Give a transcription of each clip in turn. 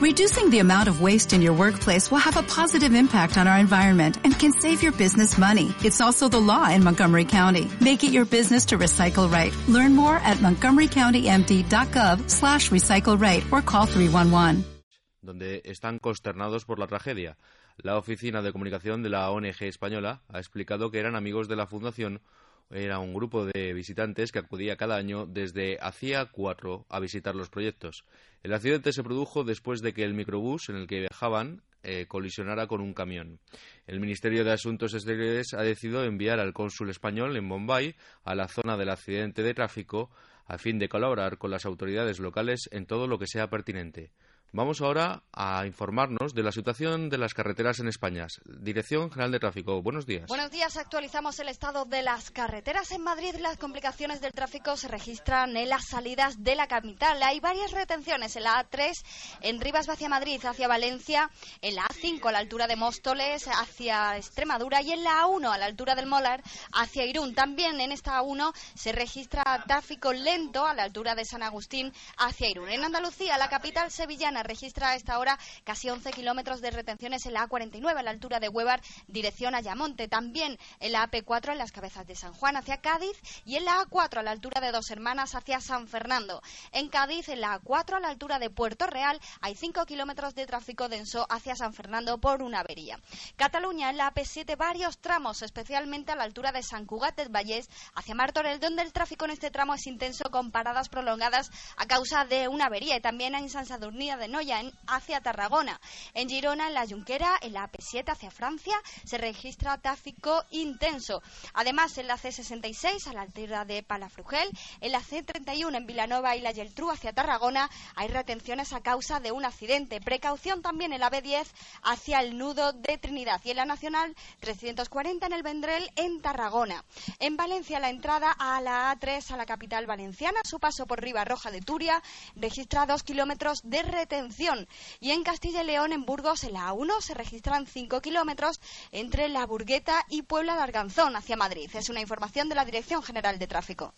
Reducing the amount of waste in your workplace will have a positive impact on our environment and can save your business money. It's also the law in Montgomery County. Make it your business to recycle right. Learn more at montgomerycountymd.gov slash recycle right or call 311. Donde están consternados por la tragedia. La Oficina de Comunicación de la ONG española ha explicado que eran amigos de la Fundación era un grupo de visitantes que acudía cada año desde hacía cuatro a visitar los proyectos. El accidente se produjo después de que el microbús en el que viajaban eh, colisionara con un camión. El Ministerio de Asuntos Exteriores ha decidido enviar al cónsul español en Bombay a la zona del accidente de tráfico a fin de colaborar con las autoridades locales en todo lo que sea pertinente. Vamos ahora a informarnos de la situación de las carreteras en España. Dirección General de Tráfico, buenos días. Buenos días, actualizamos el estado de las carreteras en Madrid. Las complicaciones del tráfico se registran en las salidas de la capital. Hay varias retenciones en la A3, en Rivas hacia Madrid, hacia Valencia, en la A5 a la altura de Móstoles, hacia Extremadura y en la A1 a la altura del Molar, hacia Irún. También en esta A1 se registra tráfico lento a la altura de San Agustín hacia Irún. En Andalucía, la capital sevillana registra a esta hora casi 11 kilómetros de retenciones en la A49 a la altura de Huevar, dirección Ayamonte. También en la AP4 en las cabezas de San Juan hacia Cádiz y en la A4 a la altura de Dos Hermanas hacia San Fernando. En Cádiz, en la A4 a la altura de Puerto Real, hay 5 kilómetros de tráfico denso hacia San Fernando por una avería. Cataluña, en la AP7, varios tramos, especialmente a la altura de San Cugat del Vallés hacia Martorell, donde el tráfico en este tramo es intenso con paradas prolongadas a causa de una avería. Y también en San Sadurní de Noya, en, hacia Tarragona. En Girona, en la Junquera, en la AP7 hacia Francia, se registra tráfico intenso. Además, en la C66, a la altura de Palafrugel, en la C31 en Vilanova y la Geltrú hacia Tarragona, hay retenciones a causa de un accidente. Precaución también en la B10 hacia el nudo de Trinidad y en la Nacional 340 en el Vendrell en Tarragona. En Valencia, la entrada a la A3 a la capital valenciana, su paso por Roja de Turia, registra dos kilómetros de retención. Y en Castilla y León, en Burgos, en la A1, se registran cinco kilómetros entre La Burgueta y Puebla de Arganzón hacia Madrid. Es una información de la Dirección General de Tráfico.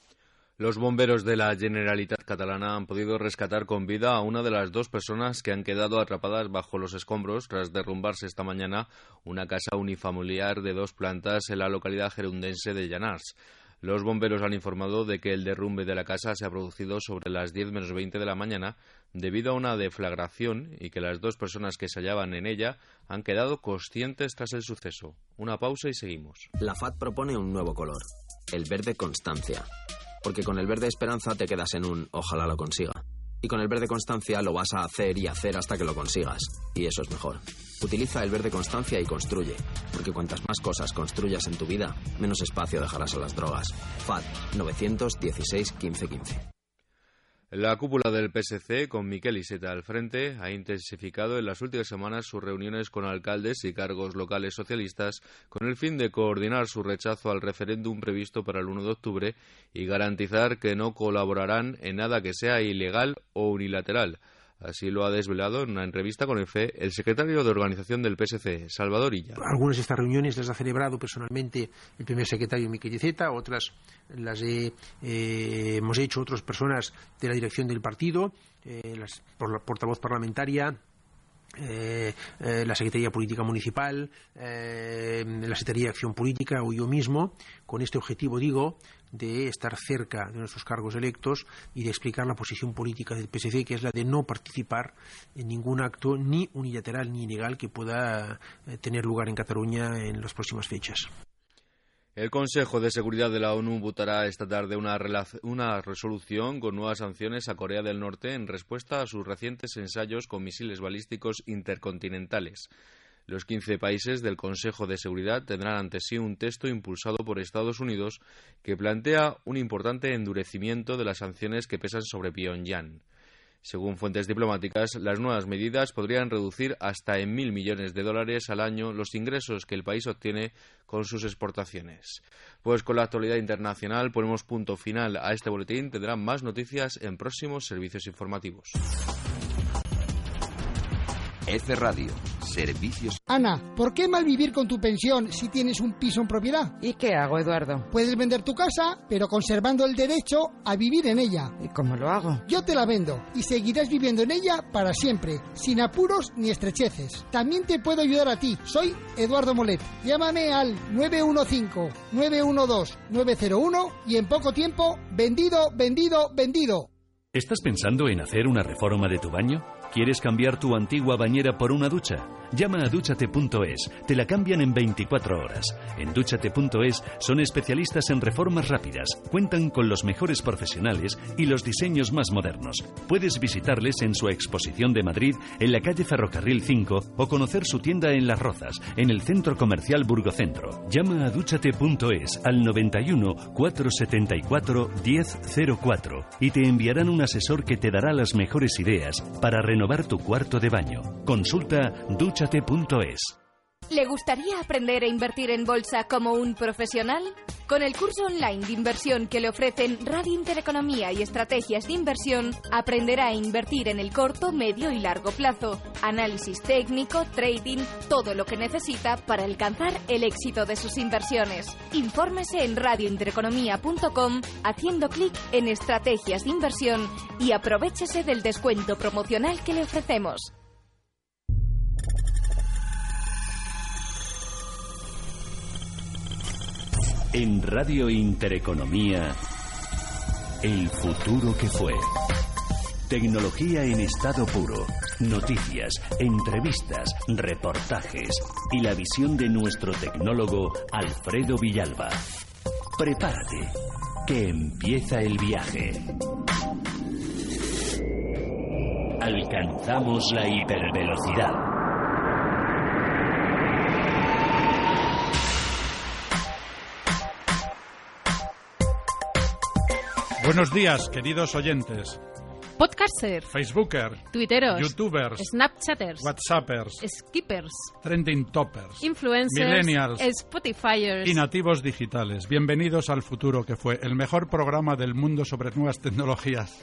Los bomberos de la Generalitat catalana han podido rescatar con vida a una de las dos personas que han quedado atrapadas bajo los escombros tras derrumbarse esta mañana una casa unifamiliar de dos plantas en la localidad gerundense de Llanars. Los bomberos han informado de que el derrumbe de la casa se ha producido sobre las 10 menos 20 de la mañana debido a una deflagración y que las dos personas que se hallaban en ella han quedado conscientes tras el suceso. Una pausa y seguimos. La FAD propone un nuevo color, el verde constancia. Porque con el verde esperanza te quedas en un ojalá lo consiga. Y con el verde constancia lo vas a hacer y hacer hasta que lo consigas. Y eso es mejor. Utiliza el verde constancia y construye. Porque cuantas más cosas construyas en tu vida, menos espacio dejarás a las drogas. FAD 916 1515. La cúpula del PSC, con Miquel Iseta al frente, ha intensificado en las últimas semanas sus reuniones con alcaldes y cargos locales socialistas con el fin de coordinar su rechazo al referéndum previsto para el 1 de octubre y garantizar que no colaborarán en nada que sea ilegal o unilateral. Así lo ha desvelado en una entrevista con EFE el secretario de organización del PSC, Salvador Illa. Algunas de estas reuniones las ha celebrado personalmente el primer secretario Miquel Iceta, otras las eh, hemos hecho otras personas de la dirección del partido, eh, por la portavoz parlamentaria, eh, eh, la Secretaría Política Municipal, eh, la Secretaría de Acción Política o yo mismo, con este objetivo, digo, de estar cerca de nuestros cargos electos y de explicar la posición política del PSC, que es la de no participar en ningún acto ni unilateral ni ilegal que pueda tener lugar en Cataluña en las próximas fechas. El Consejo de Seguridad de la ONU votará esta tarde una, resolución con nuevas sanciones a Corea del Norte en respuesta a sus recientes ensayos con misiles balísticos intercontinentales. Los 15 países del Consejo de Seguridad tendrán ante sí un texto impulsado por Estados Unidos que plantea un importante endurecimiento de las sanciones que pesan sobre Pyongyang. Según fuentes diplomáticas, las nuevas medidas podrían reducir hasta en mil millones de dólares al año los ingresos que el país obtiene con sus exportaciones. Pues con la actualidad internacional ponemos punto final a este boletín. Tendrán más noticias en próximos servicios informativos. F Radio, servicios. Ana, ¿por qué mal vivir con tu pensión si tienes un piso en propiedad? ¿Y qué hago, Eduardo? Puedes vender tu casa, pero conservando el derecho a vivir en ella. ¿Y cómo lo hago? Yo te la vendo y seguirás viviendo en ella para siempre, sin apuros ni estrecheces. También te puedo ayudar a ti. Soy Eduardo Molet. Llámame al 915-912-901 y en poco tiempo, vendido, vendido, vendido. ¿Estás pensando en hacer una reforma de tu baño? ¿Quieres cambiar tu antigua bañera por una ducha? Llama a duchate.es, te la cambian en 24 horas. En duchate.es son especialistas en reformas rápidas, cuentan con los mejores profesionales y los diseños más modernos. Puedes visitarles en su exposición de Madrid en la calle Ferrocarril 5 o conocer su tienda en Las Rozas, en el centro comercial Burgocentro. Llama a duchate.es al 91 474 1004 y te enviarán un asesor que te dará las mejores ideas para renovar tu cuarto de baño. Consulta ¿Le gustaría aprender a invertir en bolsa como un profesional? Con el curso online de inversión que le ofrecen Radio Intereconomía y Estrategias de Inversión, aprenderá a invertir en el corto, medio y largo plazo. Análisis técnico, trading, todo lo que necesita para alcanzar el éxito de sus inversiones. Infórmese en radiointereconomía.com haciendo clic en Estrategias de Inversión y aprovechese del descuento promocional que le ofrecemos. En Radio Intereconomía, el futuro que fue. Tecnología en estado puro, noticias, entrevistas, reportajes y la visión de nuestro tecnólogo Alfredo Villalba. Prepárate, que empieza el viaje. Alcanzamos la hipervelocidad. Buenos días, queridos oyentes. Podcasters, Facebookers, Twitteros, YouTubers, Snapchatters, WhatsAppers, Skippers, Trending Toppers, Influencers, Millennials Spotifyers y nativos digitales. Bienvenidos al futuro que fue el mejor programa del mundo sobre nuevas tecnologías.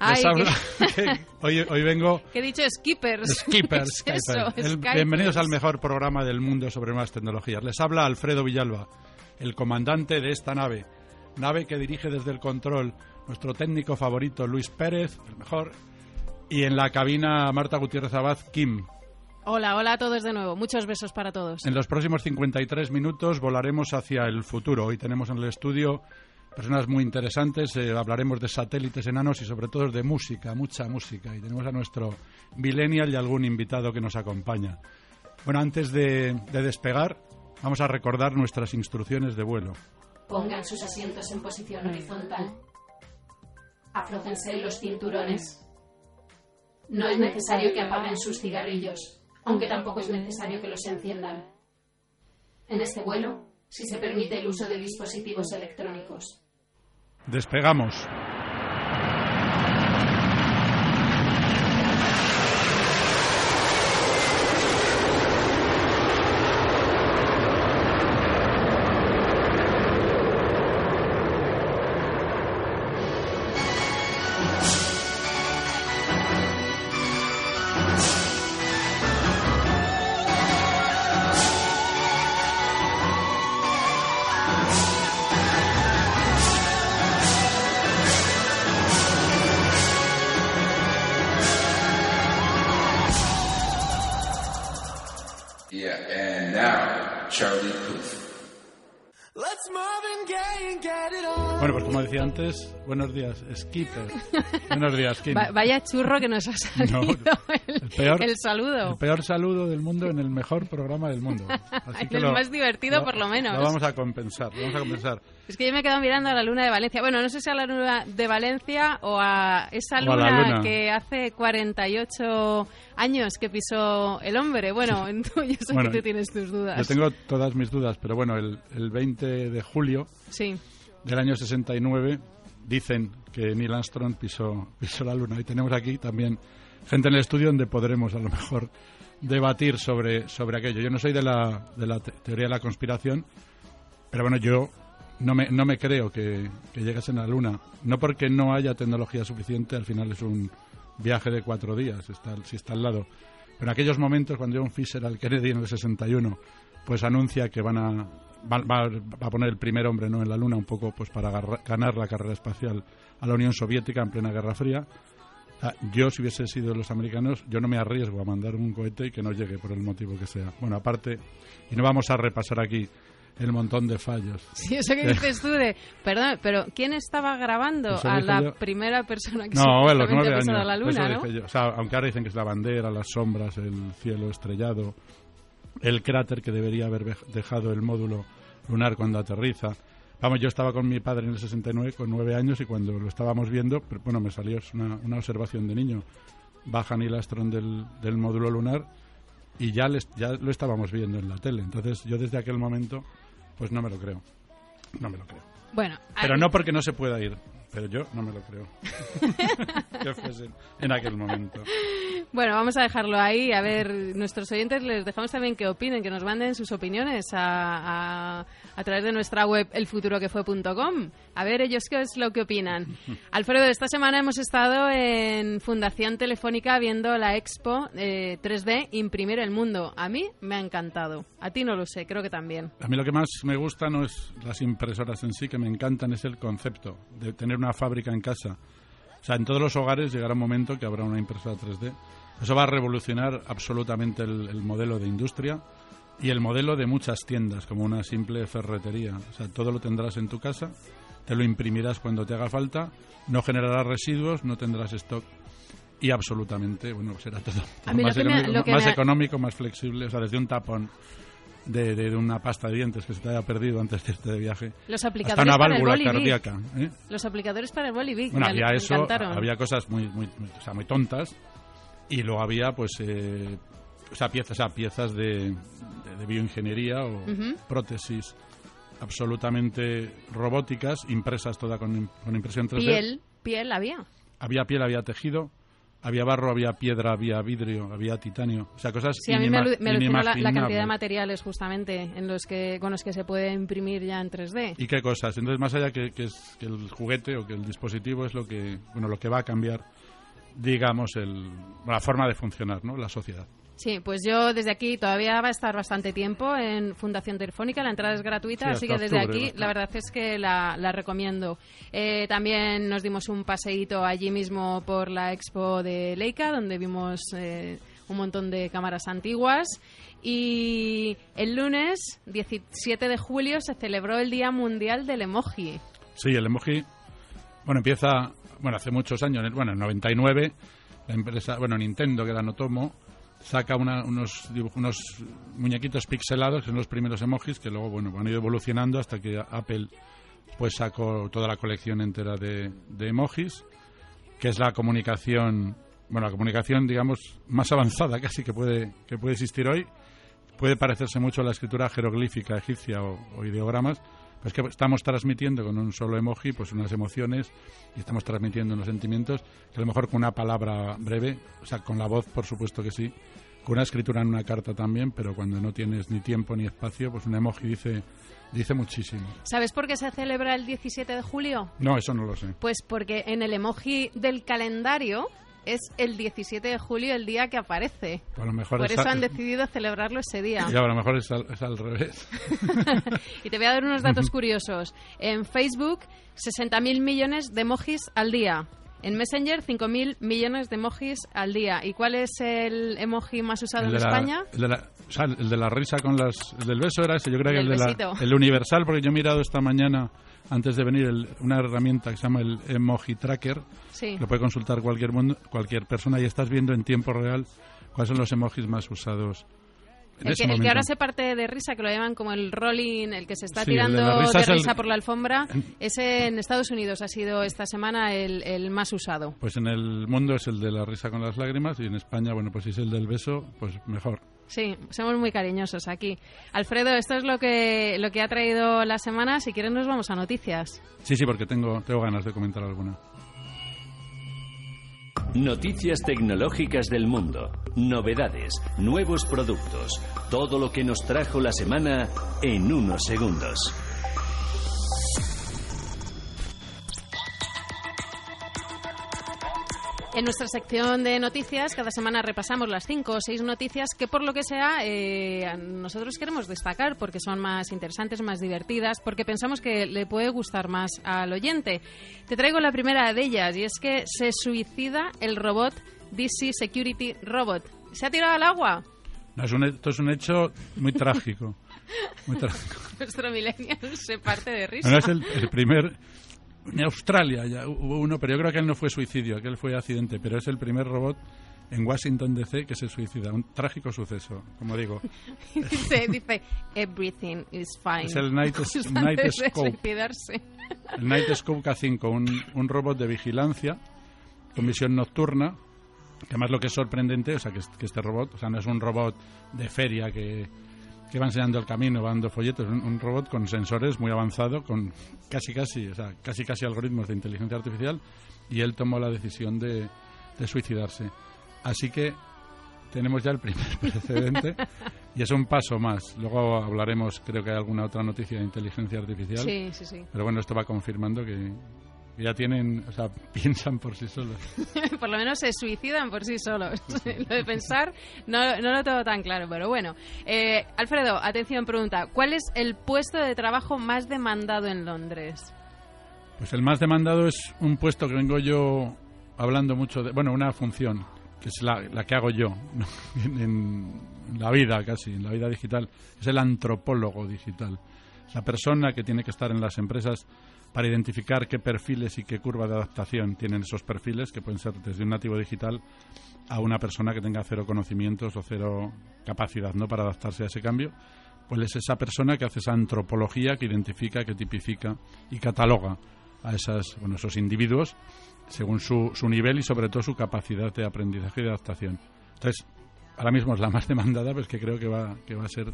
Ay, habla... hoy, hoy, vengo... ¿Qué he dicho? Skippers. Skippers. ¿Qué es eso? El... Bienvenidos al mejor programa del mundo sobre nuevas tecnologías. Les habla Alfredo Villalba, el comandante de esta nave nave que dirige desde el control nuestro técnico favorito Luis Pérez, el mejor, y en la cabina Marta Gutiérrez Abad, Kim. Hola, hola a todos de nuevo. Muchos besos para todos. En los próximos 53 minutos volaremos hacia el futuro. Hoy tenemos en el estudio personas muy interesantes. Eh, hablaremos de satélites enanos y sobre todo de música, mucha música. Y tenemos a nuestro millennial y algún invitado que nos acompaña. Bueno, antes de, de despegar, vamos a recordar nuestras instrucciones de vuelo. Pongan sus asientos en posición horizontal. Aflójense los cinturones. No es necesario que apaguen sus cigarrillos, aunque tampoco es necesario que los enciendan. En este vuelo, si se permite el uso de dispositivos electrónicos. Despegamos. Buenos días, Skipper. Buenos días, Kim. vaya churro que nos ha salido el, peor, el, saludo. El peor saludo del mundo en el mejor programa del mundo. Así que el más divertido, por lo menos. Lo vamos a compensar, lo vamos a compensar. Es que yo me he quedado mirando a la luna de Valencia. Bueno, no sé si a la luna de Valencia o a esa luna, que hace 48 años que pisó el hombre. Bueno, yo sé que tú tienes tus dudas. Yo tengo todas mis dudas, pero bueno, el, el 20 de julio... Sí del año 69 dicen que Neil Armstrong pisó, pisó la Luna. Y tenemos aquí también gente en el estudio donde podremos a lo mejor debatir sobre, sobre aquello. Yo no soy de la, de la teoría de la conspiración, pero bueno, yo no me, no me creo que, que lleguesen a la Luna. No porque no haya tecnología suficiente, al final es un viaje de cuatro días, está, si está al lado. Pero en aquellos momentos, cuando John Fisher al Kennedy en el 61, pues anuncia que van a, va, a poner el primer hombre ¿no? en la Luna, un poco pues para ganar la carrera espacial a la Unión Soviética en plena Guerra Fría. Yo, si hubiese sido los americanos, yo no me arriesgo a mandar un cohete y que no llegue por el motivo que sea. Bueno, aparte, y no vamos a repasar aquí el montón de fallos. Sí, eso que dices tú de... Perdón, pero ¿quién estaba grabando a la primera persona que no, se los nueve años, a la luna, ¿no? O sea, aunque ahora dicen que es la bandera, las sombras, el cielo estrellado, el cráter que debería haber dejado el módulo lunar cuando aterriza. Vamos, yo estaba con mi padre en el 69 con nueve años y cuando lo estábamos viendo, bueno, me salió una, una observación de niño. Baja Neil Armstrong del, del módulo lunar y ya, les, ya lo estábamos viendo en la tele. Entonces yo desde aquel momento pues no me lo creo. No me lo creo. Bueno, pero no porque no se pueda ir, pero yo no me lo creo. que fuese en aquel momento. Bueno, vamos a dejarlo ahí. A ver, nuestros oyentes les dejamos también que opinen, que nos manden sus opiniones a, a, través de nuestra web elfuturoquefue.com. A ver ellos qué es lo que opinan. Alfredo, esta semana hemos estado en Fundación Telefónica viendo la expo 3D eh, Imprimir el Mundo. A mí me ha encantado. A ti no lo sé, creo que también. A mí lo que más me gusta no es las impresoras en sí, que me encantan, es el concepto de tener una fábrica en casa o sea, en todos los hogares llegará un momento que habrá una impresora 3D. Eso va a revolucionar absolutamente el, modelo de industria y el modelo de muchas tiendas, como una simple ferretería. O sea, todo lo tendrás en tu casa, te lo imprimirás cuando te haga falta, no generarás residuos, no tendrás stock y absolutamente, bueno, será todo, más, económico, más flexible, o sea, desde un tapón de, una pasta de dientes que se te haya perdido antes de este viaje. Los aplicadores una válvula para el cardíaca. ¿eh? Los aplicadores para el Bolivic. Bueno, había eso, había cosas muy, muy, o sea, muy tontas y luego había pues eh, o sea, piezas, o piezas de, de, bioingeniería o prótesis absolutamente robóticas, impresas toda con, con impresión 3D. Piel, piel había. Había piel, había tejido había barro, había piedra, había vidrio, había titanio, o sea, cosas Sí, a mí me, alucinó la, cantidad de materiales justamente en los que con los que se puede imprimir ya en 3D. ¿Y qué cosas? Entonces, más allá que, que, es, que el juguete o que el dispositivo es lo que, bueno, lo que va a cambiar, digamos, el, la forma de funcionar, ¿no? La sociedad. Sí, pues yo desde aquí todavía va a estar bastante tiempo en Fundación Telefónica, la entrada es gratuita, así que desde aquí la verdad es que la, recomiendo. Eh, también nos dimos un paseíto allí mismo por la expo de Leica, donde vimos eh, un montón de cámaras antiguas. Y el lunes 17 de julio se celebró el Día Mundial del Emoji. Sí, el emoji, bueno, empieza, bueno, hace muchos años, bueno, en 99, la empresa, bueno, Nintendo, que era Notomo, saca unos, unos muñequitos pixelados, que son los primeros emojis, que luego bueno, han ido evolucionando hasta que Apple pues sacó toda la colección entera de, de emojis, que es la comunicación, bueno, la comunicación, digamos, más avanzada casi que puede, que puede existir hoy. Puede parecerse mucho a la escritura jeroglífica egipcia o ideogramas, pues que estamos transmitiendo con un solo emoji pues unas emociones y estamos transmitiendo unos sentimientos que a lo mejor con una palabra breve, o sea, con la voz por supuesto que sí, con una escritura en una carta también, pero cuando no tienes ni tiempo ni espacio, pues un emoji dice dice muchísimo. ¿Sabes por qué se celebra el 17 de julio? No, eso no lo sé. Pues porque en el emoji del calendario es el 17 de julio el día que aparece. Por eso han decidido celebrarlo ese día. Y a lo mejor es al, revés. y te voy a dar unos datos curiosos. En Facebook, 60.000 millones de emojis al día. En Messenger, 5.000 millones de emojis al día. ¿Y cuál es el emoji más usado en España? El de, la, el de la risa con las... El del beso era ese, yo creo que el, de el universal, porque yo he mirado esta mañana antes de venir una herramienta que se llama el Emoji Tracker. Lo puede consultar cualquier, cualquier persona y estás viendo en tiempo real cuáles son los emojis más usados. El que, ahora se parte de risa, que lo llaman como el rolling, el que se está tirando de risa, por la alfombra, ese en Estados Unidos ha sido esta semana el, el, más usado. Pues en el mundo es el de la risa con las lágrimas y en España, bueno, pues si es el del beso, pues mejor. Sí, somos muy cariñosos aquí. Alfredo, esto es lo que, lo que ha traído la semana. Si quieren nos vamos a noticias. Sí, sí, porque tengo, tengo ganas de comentar alguna. Noticias tecnológicas del mundo, novedades, nuevos productos, todo lo que nos trajo la semana en unos segundos. En nuestra sección de noticias, cada semana repasamos las cinco o seis noticias que, por lo que sea, eh, nosotros queremos destacar porque son más interesantes, más divertidas, porque pensamos que le puede gustar más al oyente. Te traigo la primera de ellas y es que se suicida el robot DC Security Robot. ¿Se ha tirado al agua? No, es un, esto es un hecho muy trágico. Muy trágico. Nuestro millennial se parte de risa. es el primer en Australia ya hubo uno, pero yo creo que él no fue suicidio, aquel fue accidente, pero es el primer robot en Washington DC que se suicida. Un trágico suceso, como digo. dice, dice, everything is fine. Es el Night. El Nightscope K5, un, un robot de vigilancia con misión nocturna. Que además lo que es sorprendente, o sea, que, que este robot, o sea, no es un robot de feria que que va enseñando el camino, va dando folletos, un, robot con sensores muy avanzado, con casi casi, o sea, casi casi algoritmos de inteligencia artificial, y él tomó la decisión de, de suicidarse. Así que tenemos ya el primer precedente y es un paso más. Luego hablaremos, creo que hay alguna otra noticia de inteligencia artificial. Sí, sí, sí. Pero bueno, esto va confirmando que, ya tienen, o sea, piensan por sí solos. por lo menos se suicidan por sí solos. lo de pensar no, no lo tengo tan claro, pero bueno. Eh, Alfredo, atención, pregunta. ¿Cuál es el puesto de trabajo más demandado en Londres? Pues el más demandado es un puesto que vengo yo hablando mucho de, bueno, una función, que es la, la que hago yo en, en la vida casi, en la vida digital, es el antropólogo digital. La persona que tiene que estar en las empresas para identificar qué perfiles y qué curva de adaptación tienen esos perfiles, que pueden ser desde un nativo digital a una persona que tenga cero conocimientos o cero capacidad ¿no? para adaptarse a ese cambio, pues es esa persona que hace esa antropología que identifica, que tipifica y cataloga a esas, esos individuos según su, su nivel y sobre todo su capacidad de aprendizaje y de adaptación. Entonces, ahora mismo es la más demandada, pues que creo que va, que va a ser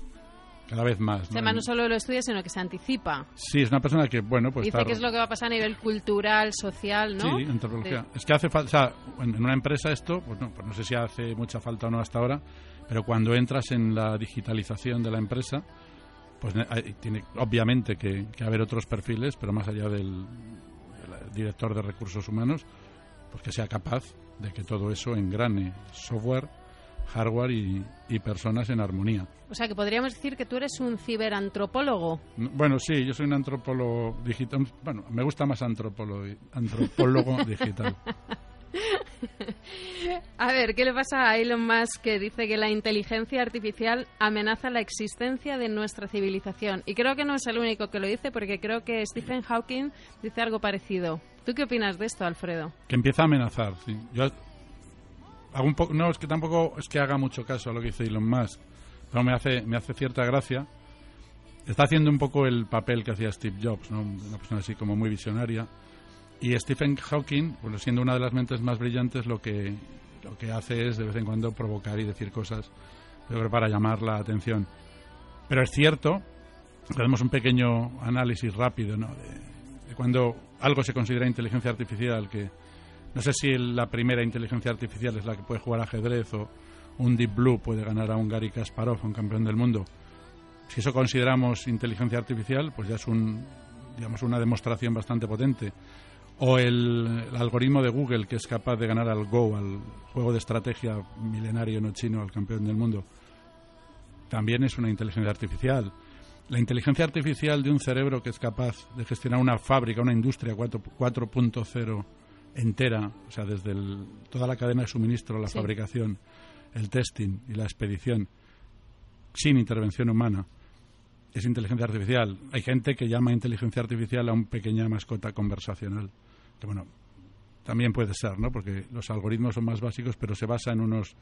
cada vez más. ¿no? no solo lo estudia, sino que se anticipa. Sí, es una persona que, bueno, pues... Dice que es lo que va a pasar a nivel cultural, social, ¿no? Sí, antropología. Es que hace falta, en una empresa esto, pues no, pues no sé si hace mucha falta o no hasta ahora, pero cuando entras en la digitalización de la empresa, pues tiene obviamente que, haber otros perfiles, pero más allá del, del director de recursos humanos, pues que sea capaz de que todo eso engrane software hardware y, personas en armonía. O sea, que podríamos decir que tú eres un ciberantropólogo. Bueno, sí, yo soy un antropólogo digital. Bueno, me gusta más antropólogo, antropólogo digital. A ver, ¿qué le pasa a Elon Musk que dice que la inteligencia artificial amenaza la existencia de nuestra civilización? Y creo que no es el único que lo dice, porque creo que Stephen Hawking dice algo parecido. ¿Tú qué opinas de esto, Alfredo? Que empieza a amenazar, sí. Yo no, es que tampoco es que haga mucho caso a lo que dice Elon Musk, pero me hace, me hace cierta gracia. Está haciendo un poco el papel que hacía Steve Jobs, ¿no? una persona así como muy visionaria. Y Stephen Hawking, bueno, siendo una de las mentes más brillantes, lo que, lo que hace es de vez en cuando provocar y decir cosas para llamar la atención. Pero es cierto, hacemos un pequeño análisis rápido de cuando algo se considera inteligencia artificial, que no sé si la primera inteligencia artificial es la que puede jugar ajedrez o un Deep Blue puede ganar a un Gary Kasparov, un campeón del mundo. Si eso consideramos inteligencia artificial, pues ya es un, digamos, una demostración bastante potente. O el, algoritmo de Google que es capaz de ganar al Go, al juego de estrategia milenario no chino, al campeón del mundo, también es una inteligencia artificial. La inteligencia artificial de un cerebro que es capaz de gestionar una fábrica, una industria 4.0 entera, o sea, desde toda la cadena de suministro, la fabricación, el testing y la expedición, sin intervención humana, es inteligencia artificial. Hay gente que llama inteligencia artificial a una pequeña mascota conversacional, que bueno, también puede ser, ¿no? Porque los algoritmos son más básicos, pero se basa en unos,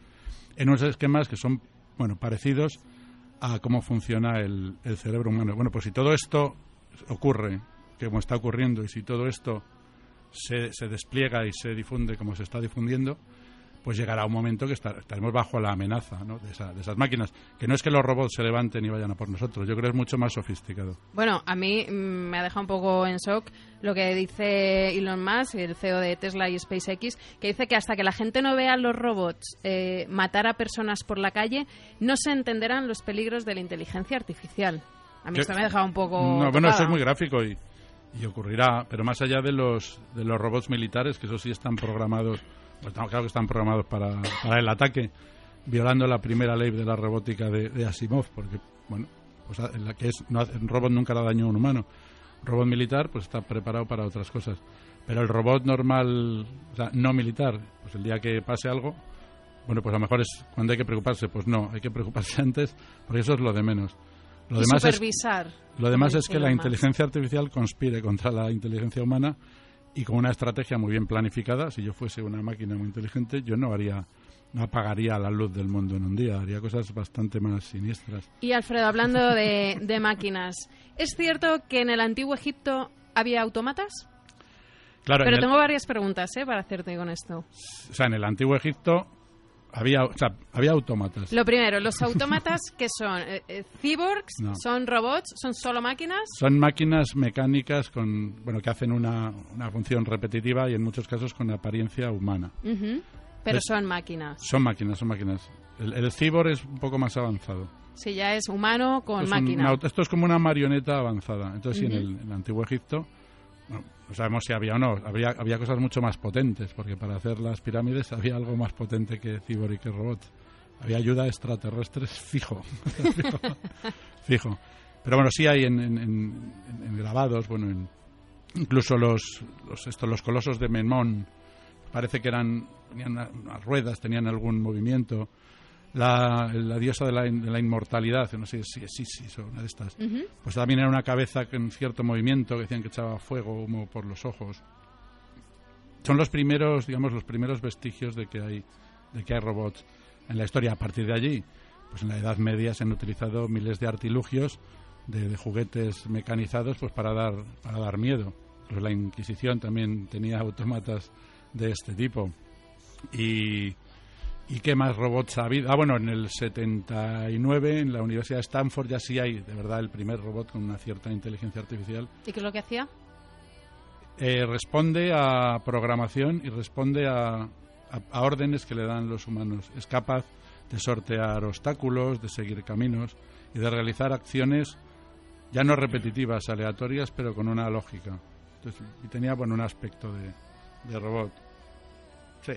en unos esquemas que son, bueno, parecidos a cómo funciona el, el cerebro humano. Bueno, pues si todo esto ocurre, que como está ocurriendo, y si todo esto se, se despliega y se difunde como se está difundiendo, pues llegará un momento que estaremos bajo la amenaza de, esas máquinas. Que no es que los robots se levanten y vayan a por nosotros, yo creo que es mucho más sofisticado. Bueno, a mí mm, me ha dejado un poco en shock lo que dice Elon Musk, el CEO de Tesla y SpaceX, que dice que hasta que la gente no vea a los robots eh, matar a personas por la calle, no se entenderán los peligros de la inteligencia artificial. A mí esto me ha dejado un poco. No, bueno, eso es muy gráfico y y ocurrirá, pero más allá de los, de los robots militares, que eso sí están programados pues claro que están programados para, para el ataque, violando la primera ley de la robótica de, Asimov, porque, bueno, pues en la que es, no, robot nunca hará daño a un humano. Un robot militar, pues está preparado para otras cosas. Pero el robot normal, o sea, no militar, pues el día que pase algo, bueno, pues a lo mejor es cuando hay que preocuparse, pues no, hay que preocuparse antes, porque eso es lo de menos. Lo demás supervisar. Es, lo demás es que la inteligencia artificial conspire contra la inteligencia humana y con una estrategia muy bien planificada, si yo fuese una máquina muy inteligente, yo no haría no apagaría la luz del mundo en un día, haría cosas bastante más siniestras. Y Alfredo, hablando de, de máquinas, ¿es cierto que en el antiguo Egipto había autómatas? Claro, Pero tengo varias preguntas ¿eh? para hacerte con esto. O sea, en el antiguo Egipto había, o sea, había autómatas. Lo primero, los autómatas que son eh, eh, cyborgs, son robots, son solo máquinas. Son máquinas mecánicas con, bueno, que hacen una, una función repetitiva y en muchos casos con apariencia humana. Pero son máquinas. Son máquinas, son máquinas. El, el cyborg es un poco más avanzado. Sí, ya es humano con máquina. esto es como una marioneta avanzada. Entonces, sí, en el antiguo Egipto no sabemos si había o no. Había, había cosas mucho más potentes, porque para hacer las pirámides había algo más potente que Cibor y que Robot. Había ayuda extraterrestres fijo. fijo. Pero bueno, sí hay en, grabados, bueno, incluso los, los, estos, los colosos de Memón, parece que eran, tenían unas ruedas, tenían algún movimiento la, la diosa de la, de la, inmortalidad, no sé si es Isis o una de estas, pues también era una cabeza con cierto movimiento que decían que echaba fuego, humo por los ojos. Son los primeros, digamos, los primeros vestigios de que hay, de que hay robots en la historia. A partir de allí, pues en la Edad Media se han utilizado miles de artilugios de, de juguetes mecanizados pues para dar, para dar miedo. Pues la Inquisición también tenía autómatas de este tipo. Y, ¿Y qué más robots ha habido? Ah, bueno, en el 79 en la Universidad de Stanford ya sí hay, de verdad, el primer robot con una cierta inteligencia artificial. ¿Y qué es lo que hacía? Eh, responde a programación y responde a, órdenes que le dan los humanos. Es capaz de sortear obstáculos, de seguir caminos y de realizar acciones ya no repetitivas, aleatorias, pero con una lógica. Entonces, y tenía bueno, un aspecto de, de robot. Sí,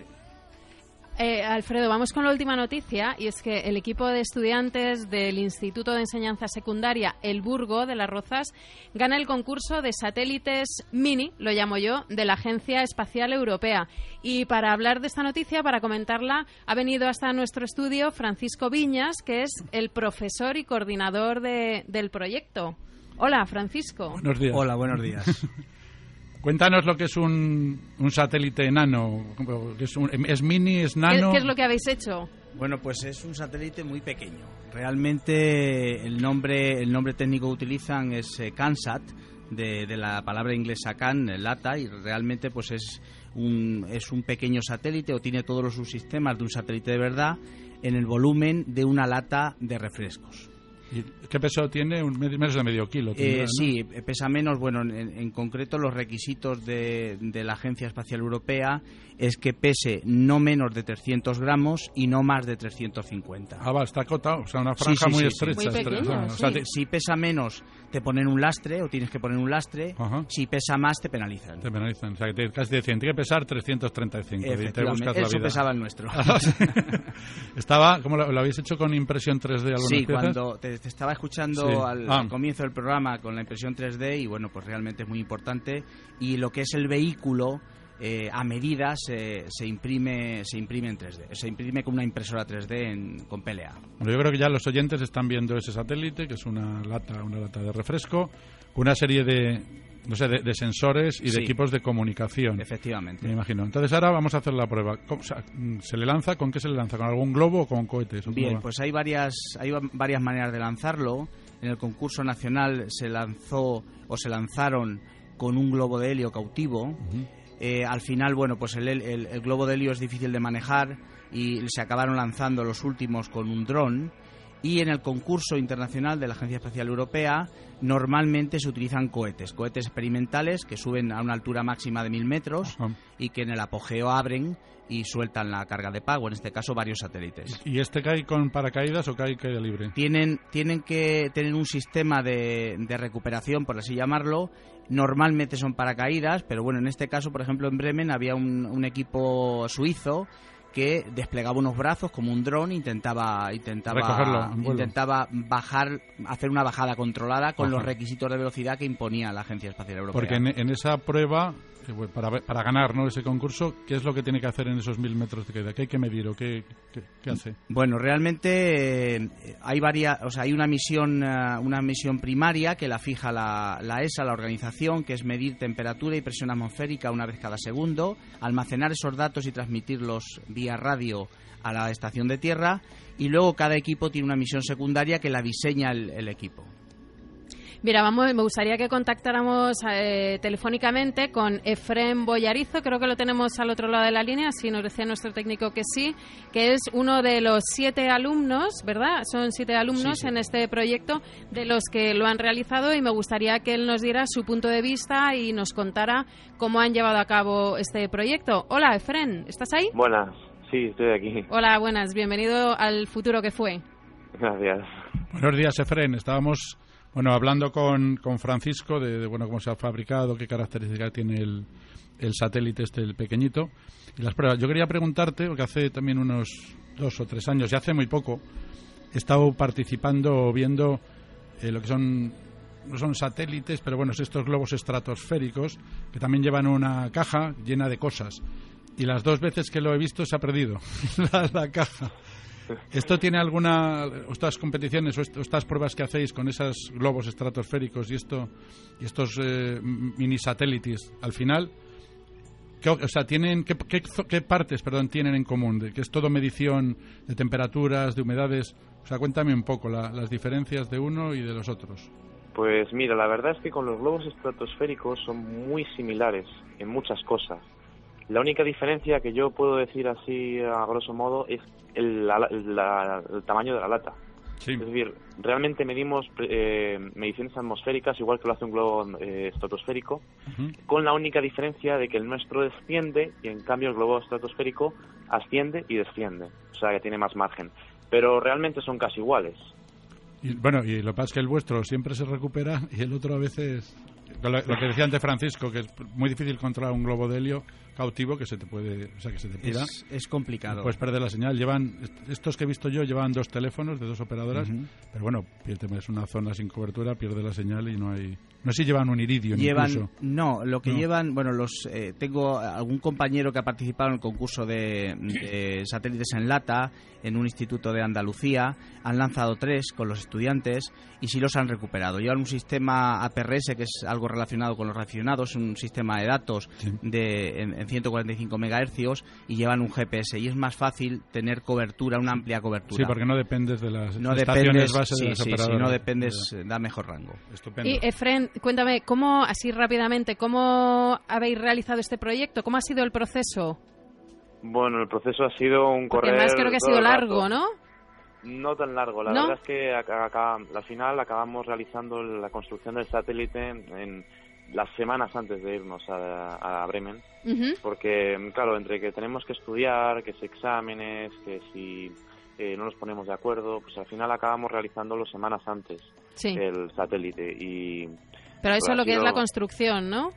eh, Alfredo, vamos con la última noticia y es que el equipo de estudiantes del Instituto de Enseñanza Secundaria El Burgo de Las Rozas gana el concurso de satélites mini, lo llamo yo, de la Agencia Espacial Europea. Y para hablar de esta noticia, para comentarla, ha venido hasta nuestro estudio Francisco Viñas, que es el profesor y coordinador del proyecto. Hola, Francisco. Buenos días. Hola, buenos días. Cuéntanos lo que es un, un satélite enano. Es, es, mini, es nano. ¿Qué, es lo que habéis hecho? Bueno, pues es un satélite muy pequeño. Realmente el nombre, el nombre técnico que utilizan es eh, CanSat, de, de, la palabra inglesa can, lata, y realmente pues es un, es un pequeño satélite o tiene todos los subsistemas de un satélite de verdad en el volumen de una lata de refrescos. ¿Qué peso tiene? Un menos de medio kilo. Eh, Sí, pesa menos. Bueno, en, concreto los requisitos de, de, la Agencia Espacial Europea es que pese no menos de 300 gramos y no más de 350. Ah, va, está acotado, o sea, una franja muy estrecha. si pesa menos, te ponen un lastre o tienes que poner un lastre. Si pesa más, te penalizan. Te penalizan, o sea, que te, casi decían, tiene que pesar 335. Y te buscas Eso pesaba el nuestro. estaba, ¿cómo lo, habéis hecho con impresión 3D Sí, cuando te, estaba escuchando al, ah. al comienzo del programa con la impresión 3D y bueno, pues realmente es muy importante. Y lo que es el vehículo eh, a medida se, se, imprime se imprime en 3D, se imprime con una impresora 3D con PLA. Bueno, yo creo que ya los oyentes están viendo ese satélite, que es una lata, una lata de refresco, una serie de, no sé, de, sensores y de equipos de comunicación. Efectivamente. Me imagino. Entonces ahora vamos a hacer la prueba. ¿Se le lanza? ¿Con qué se le lanza? ¿Con algún globo o con cohetes? Bien, pues hay varias, hay varias maneras de lanzarlo. En el concurso nacional se lanzó o se lanzaron con un globo de helio cautivo. Eh, al final, bueno, pues el, globo de helio es difícil de manejar y se acabaron lanzando los últimos con un dron. Y en el concurso internacional de la Agencia Espacial Europea normalmente se utilizan cohetes, cohetes experimentales que suben a una altura máxima de mil metros y que en el apogeo abren y sueltan la carga de pago, en este caso varios satélites. ¿Y este cae con paracaídas o cae caída libre? Tienen, tienen que tener un sistema de, de recuperación, por así llamarlo. Normalmente son paracaídas, pero bueno, en este caso, por ejemplo, en Bremen había un, un equipo suizo que desplegaba unos brazos como un dron intentaba intentaba intentaba bajar hacer una bajada controlada con los requisitos de velocidad que imponía la agencia espacial europea porque en esa prueba para, para ganar ¿no? ese concurso, ¿qué es lo que tiene que hacer en esos mil metros de caída? ¿Qué hay que medir o qué, qué, hace? Bueno, realmente eh, hay varias, o sea, hay una misión, eh, una misión primaria que la fija la, la, ESA, la organización, que es medir temperatura y presión atmosférica una vez cada segundo, almacenar esos datos y transmitirlos vía radio a la estación de tierra y luego cada equipo tiene una misión secundaria que la diseña el equipo. Mira, vamos, me gustaría que contactáramos eh, telefónicamente con Efrem Boyarizo, creo que lo tenemos al otro lado de la línea, si nos decía nuestro técnico que sí, que es uno de los siete alumnos, ¿verdad? Son siete alumnos en este proyecto de los que lo han realizado y me gustaría que él nos diera su punto de vista y nos contara cómo han llevado a cabo este proyecto. Hola, Efrem, ¿estás ahí? Buenas, sí, estoy aquí. Hola, buenas, bienvenido al futuro que fue. Gracias. Buenos días, Efren. Estábamos bueno, hablando con, con Francisco de, bueno cómo se ha fabricado, qué características tiene el, el satélite este, el pequeñito, y las pruebas. Yo quería preguntarte, porque hace también unos dos o tres años, y hace muy poco, he estado participando viendo eh, lo que son no son satélites, pero bueno, estos globos estratosféricos que también llevan una caja llena de cosas. Y las dos veces que lo he visto se ha perdido la caja. ¿Esto tiene alguna, estas competiciones o estas pruebas que hacéis con esos globos estratosféricos y, esto, y estos eh, mini satélites, al final, ¿qué, o sea, tienen, qué, partes tienen en común? De, ¿Que es todo medición de temperaturas, de humedades? O sea, cuéntame un poco las diferencias de uno y de los otros. Pues mira, la verdad es que con los globos estratosféricos son muy similares en muchas cosas. La única diferencia que yo puedo decir así a grosso modo es el, tamaño de la lata. Es decir, realmente medimos eh, mediciones atmosféricas igual que lo hace un globo eh, estratosférico, con la única diferencia de que el nuestro desciende y en cambio el globo estratosférico asciende y desciende, o sea que tiene más margen. Pero realmente son casi iguales. Y, bueno, y lo que pasa es que el vuestro siempre se recupera y el otro a veces lo, que decía antes Francisco, que es muy difícil controlar un globo de helio cautivo que se te puede, o sea, que se te pida. Es, complicado. Puedes perder la señal. Llevan estos que he visto yo llevan dos teléfonos de dos operadoras, pero bueno, es una zona sin cobertura, pierde la señal y no hay no sé si llevan un iridio llevan, No, lo que llevan, bueno, los eh, tengo algún compañero que ha participado en el concurso de, satélites en lata en un instituto de Andalucía, han lanzado tres con los estudiantes y sí los han recuperado. Llevan un sistema APRS que es algo relacionado con los racionados, un sistema de datos de, en, 145 MHz y llevan un GPS y es más fácil tener cobertura, una amplia cobertura. Sí, porque no dependes de las estaciones base de sí, Si no dependes, da mejor rango. Estupendo. Y Efren, cuéntame, ¿cómo, así rápidamente, cómo habéis realizado este proyecto? ¿Cómo ha sido el proceso? Bueno, el proceso ha sido un correr... Porque más creo que ha sido largo, ¿no? No tan largo. La verdad es que acá, al final acabamos realizando la construcción del satélite en las semanas antes de irnos a, Bremen, porque, claro, entre que tenemos que estudiar, que si exámenes, que si eh, no nos ponemos de acuerdo, pues al final acabamos realizándolo semanas antes el satélite. y Pero eso es lo que es la construcción, ¿no?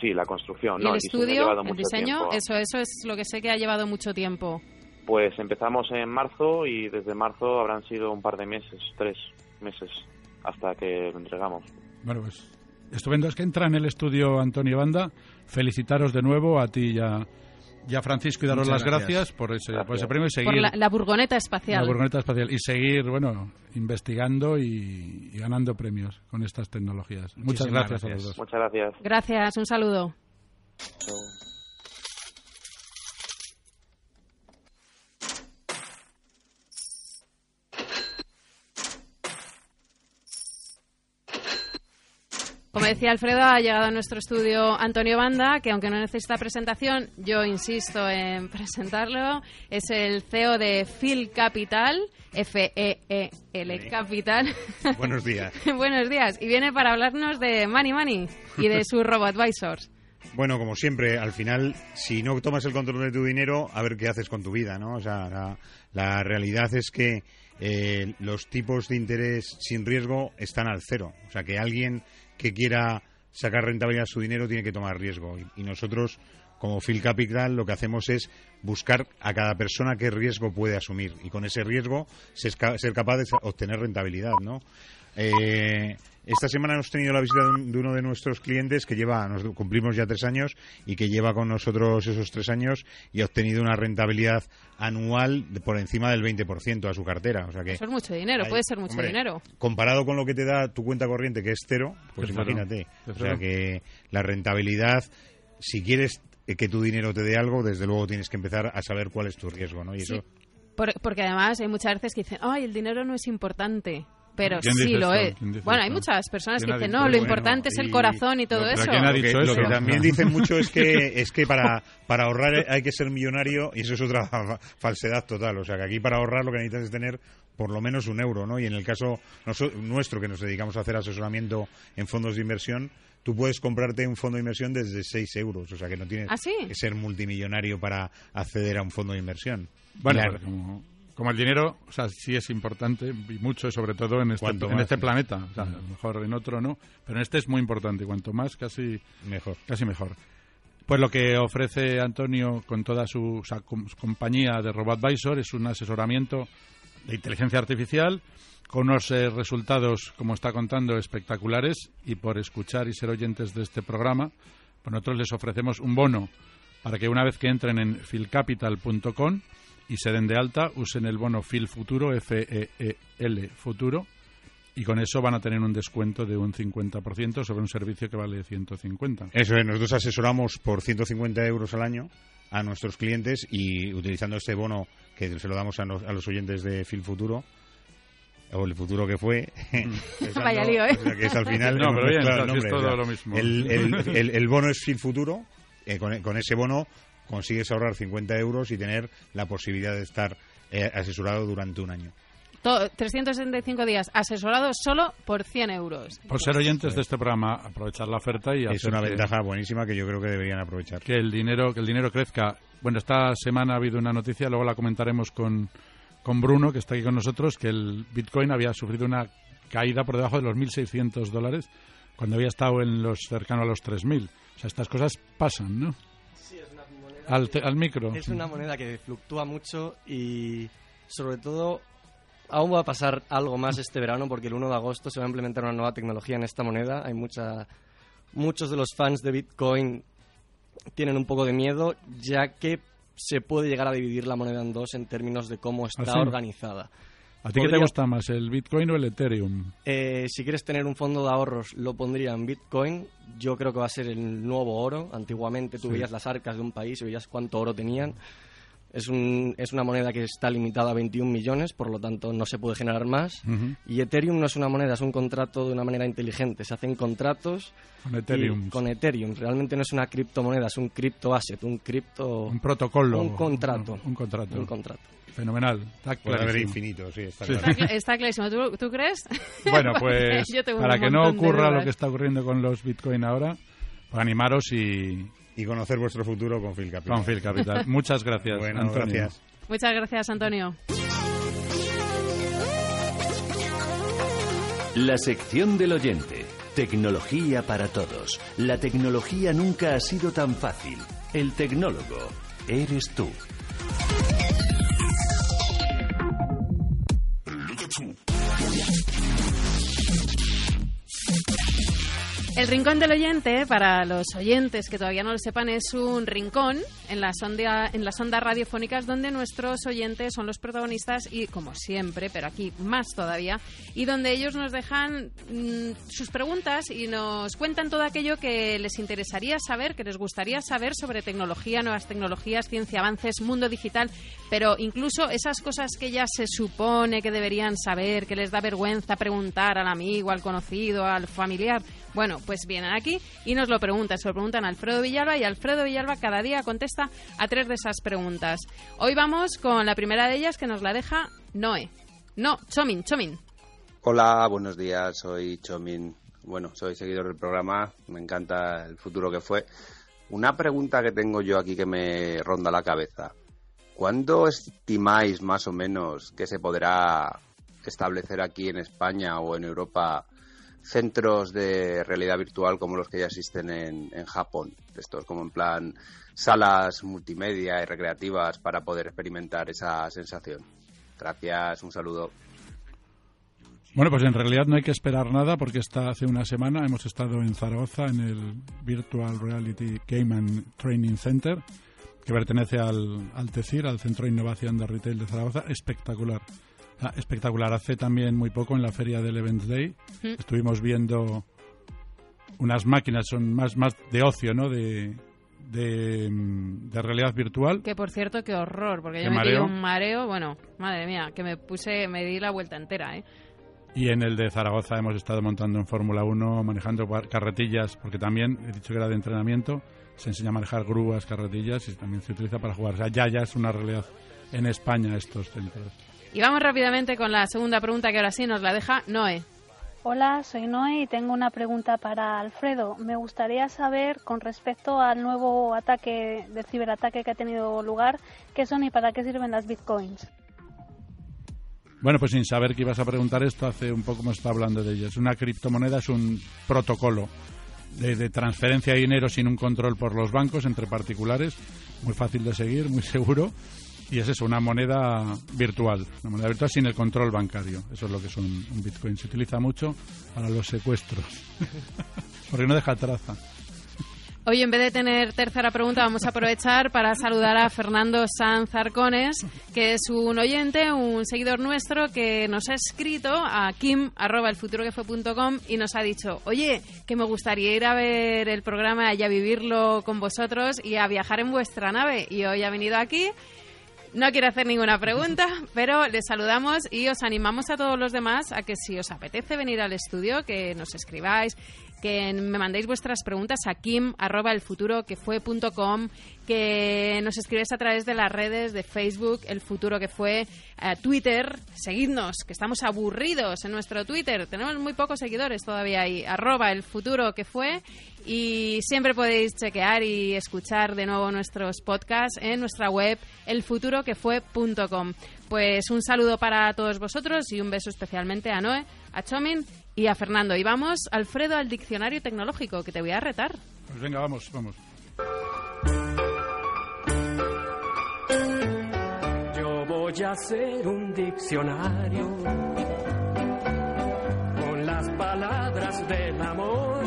Sí, la construcción. ¿Y el estudio, el diseño? Eso, eso es lo que sé que ha llevado mucho tiempo. Pues empezamos en marzo y desde marzo habrán sido un par de meses, tres meses, hasta que lo entregamos. Bueno, pues Estupendo, es que entra en el estudio Antonio Banda. Felicitaros de nuevo a ti y a, Francisco y daros las gracias, por, ese, premio y seguir. Por la, burgoneta espacial. La burgoneta espacial. Y seguir, bueno, investigando y, ganando premios con estas tecnologías. Muchas gracias, a los dos. Muchas gracias. Gracias, un saludo. Como decía Alfredo, ha llegado a nuestro estudio Antonio Banda, que aunque no necesita presentación, yo insisto en presentarlo. Es el CEO de Phil Capital, F-E-E-L Capital. Buenos días. Buenos días. Y viene para hablarnos de Money Money y de sus robo-advisors. Bueno, como siempre, al final, si no tomas el control de tu dinero, a ver qué haces con tu vida, ¿no? O sea, la, la realidad es que eh, los tipos de interés sin riesgo están al cero. O sea, que alguien que quiera sacar rentabilidad a su dinero tiene que tomar riesgo. Y, nosotros, como Phil Capital, lo que hacemos es buscar a cada persona qué riesgo puede asumir y con ese riesgo ser, capaz de obtener rentabilidad, ¿no? Eh, esta semana hemos tenido la visita de, uno de nuestros clientes que lleva, nos cumplimos ya tres años y que lleva con nosotros esos tres años y ha obtenido una rentabilidad anual por encima del 20% a su cartera. O sea que Eso es mucho dinero, puede ser mucho dinero. Comparado con lo que te da tu cuenta corriente, que es cero, pues imagínate. O sea que la rentabilidad, si quieres que tu dinero te dé algo, desde luego tienes que empezar a saber cuál es tu riesgo, ¿no? Y eso porque además hay muchas veces que dicen, ay, el dinero no es importante pero sí lo es. Bueno, hay muchas personas que dicen, no, lo importante es el corazón y todo eso. lo, que, lo que también dicen mucho es que es que para, para ahorrar hay que ser millonario y eso es otra falsedad total. O sea, que aquí para ahorrar lo que necesitas es tener por lo menos un euro, ¿no? Y en el caso nuestro, que nos dedicamos a hacer asesoramiento en fondos de inversión, tú puedes comprarte un fondo de inversión desde 6 euros. O sea, que no tienes ¿Ah, que ser multimillonario para acceder a un fondo de inversión. Bueno, como el dinero, o sea, sí es importante y mucho, sobre todo en este, en este planeta. O sea, mejor en otro no, pero en este es muy importante. Cuanto más, casi mejor. Casi mejor. Pues lo que ofrece Antonio con toda su, compañía de RoboAdvisor es un asesoramiento de inteligencia artificial con unos eh, resultados, como está contando, espectaculares y por escuchar y ser oyentes de este programa, pues nosotros les ofrecemos un bono para que una vez que entren en filcapital.com y se den de alta, usen el bono FIL Futuro, F-E-E-L Futuro, y con eso van a tener un descuento de un 50% sobre un servicio que vale 150. Eso es, nosotros asesoramos por 150 euros al año a nuestros clientes y utilizando este bono que se lo damos a, los oyentes de Fil Futuro, o el futuro que fue. Vaya lío, ¿eh? que es al final. No, pero bien, es todo lo mismo. El, bono es Fil Futuro. Eh, con, con, ese bono consigues ahorrar 50 euros y tener la posibilidad de estar eh, asesorado durante un año. 365 días asesorado solo por 100 euros. Por ser oyentes de este programa, aprovechar la oferta y es una ventaja buenísima que yo creo que deberían aprovechar. Que el dinero, que el dinero crezca. Bueno, esta semana ha habido una noticia, luego la comentaremos con, con Bruno, que está aquí con nosotros, que el Bitcoin había sufrido una caída por debajo de los 1.600 dólares cuando había estado en los cercano a los 3.000. O sea, estas cosas pasan, ¿no? Al, micro. Es una moneda que fluctúa mucho y sobre todo aún va a pasar algo más este verano porque el 1 de agosto se va a implementar una nueva tecnología en esta moneda. Hay mucha, muchos de los fans de Bitcoin tienen un poco de miedo ya que se puede llegar a dividir la moneda en dos en términos de cómo está ¿Ah, organizada. ¿A ti qué te gusta más, el Bitcoin o el Ethereum? Eh, si quieres tener un fondo de ahorros, lo pondría en Bitcoin. Yo creo que va a ser el nuevo oro. Antiguamente tú veías las arcas de un país y veías cuánto oro tenían. Es, un, es una moneda que está limitada a 21 millones, por lo tanto no se puede generar más. Y Ethereum no es una moneda, es un contrato de una manera inteligente. Se hacen contratos con Ethereum. Con Ethereum. Realmente no es una criptomoneda, es un cripto asset, un cripto. Un protocolo. Un contrato. un contrato. Un contrato. Fenomenal. Está Puede haber infinito, sí, está, está, clarísimo. ¿Tú, crees? Bueno, pues para que no ocurra lo que está ocurriendo con los Bitcoin ahora, pues animaros y... Y conocer vuestro futuro con Phil Capital. Con Phil Capital. Muchas gracias, bueno, Antonio. gracias. Muchas gracias, Antonio. La sección del oyente. Tecnología para todos. La tecnología nunca ha sido tan fácil. El tecnólogo eres tú. El rincón del oyente, para los oyentes que todavía no lo sepan, es un rincón en las, en las ondas radiofónicas donde nuestros oyentes son los protagonistas y, como siempre, pero aquí más todavía, y donde ellos nos dejan mm, sus preguntas y nos cuentan todo aquello que les interesaría saber, que les gustaría saber sobre tecnología, nuevas tecnologías, ciencia, avances, mundo digital, pero incluso esas cosas que ya se supone que deberían saber, que les da vergüenza preguntar al amigo, al conocido, al familiar. Bueno, pues vienen aquí y nos lo preguntan. Se lo preguntan a Alfredo Villalba y Alfredo Villalba cada día contesta a tres de esas preguntas. Hoy vamos con la primera de ellas que nos la deja Noé. No, Chomin, Chomin. Hola, buenos días, soy Chomin. Bueno, soy seguidor del programa, me encanta el futuro que fue. Una pregunta que tengo yo aquí que me ronda la cabeza. ¿Cuándo estimáis más o menos que se podrá establecer aquí en España o en Europa centros de realidad virtual como los que ya existen en, en Japón? Estos como en plan salas multimedia y recreativas para poder experimentar esa sensación. Gracias, un saludo. Bueno, pues en realidad no hay que esperar nada porque hasta hace una semana hemos estado en Zaragoza en el Virtual Reality Game and Training Center que pertenece al, al TECIR, al Centro de Innovación de Retail de Zaragoza. Espectacular. Ah, espectacular. Hace también muy poco en la feria del Events Day estuvimos viendo unas máquinas, son más, más de ocio, ¿no? De, de, realidad virtual. Que por cierto, qué horror, porque yo me di un mareo, bueno, madre mía, que me puse, me di la vuelta entera, ¿eh? Y en el de Zaragoza hemos estado montando en Fórmula 1, manejando carretillas, porque también he dicho que era de entrenamiento, se enseña a manejar grúas, carretillas y también se utiliza para jugar. O sea, ya, ya es una realidad en España estos centros. Y vamos rápidamente con la segunda pregunta que ahora sí nos la deja Noé. Hola, soy Noé y tengo una pregunta para Alfredo. Me gustaría saber con respecto al nuevo ataque de ciberataque que ha tenido lugar, qué son y para qué sirven las bitcoins. Bueno, pues sin saber que ibas a preguntar esto, hace un poco hemos estado hablando de ello. Es una criptomoneda, es un protocolo de, de, transferencia de dinero sin un control por los bancos entre particulares, muy fácil de seguir, muy seguro. Y es eso, una moneda virtual, una moneda virtual sin el control bancario. Eso es lo que es un, Bitcoin. Se utiliza mucho para los secuestros, porque no deja traza. Hoy, en vez de tener tercera pregunta, vamos a aprovechar para saludar a Fernando Sanz Arcones, que es un oyente, un seguidor nuestro, que nos ha escrito a kim y nos ha dicho, oye, que me gustaría ir a ver el programa y a vivirlo con vosotros y a viajar en vuestra nave. Y hoy ha venido aquí. No quiero hacer ninguna pregunta, pero les saludamos y os animamos a todos los demás a que si os apetece venir al estudio, que nos escribáis, que me mandéis vuestras preguntas a kim arroba el futuro que nos escribáis a través de las redes de Facebook, el futuro que fue, eh, Twitter, seguidnos, que estamos aburridos en nuestro Twitter, tenemos muy pocos seguidores todavía ahí, arroba el futuro que fue y siempre podéis chequear y escuchar de nuevo nuestros podcasts en nuestra web elfuturoquefue.com. Pues un saludo para todos vosotros y un beso especialmente a Noé, a Chomin y a Fernando. Y vamos, Alfredo, al diccionario tecnológico, que te voy a retar. Pues venga, vamos, vamos. Voy a hacer un diccionario con las palabras del amor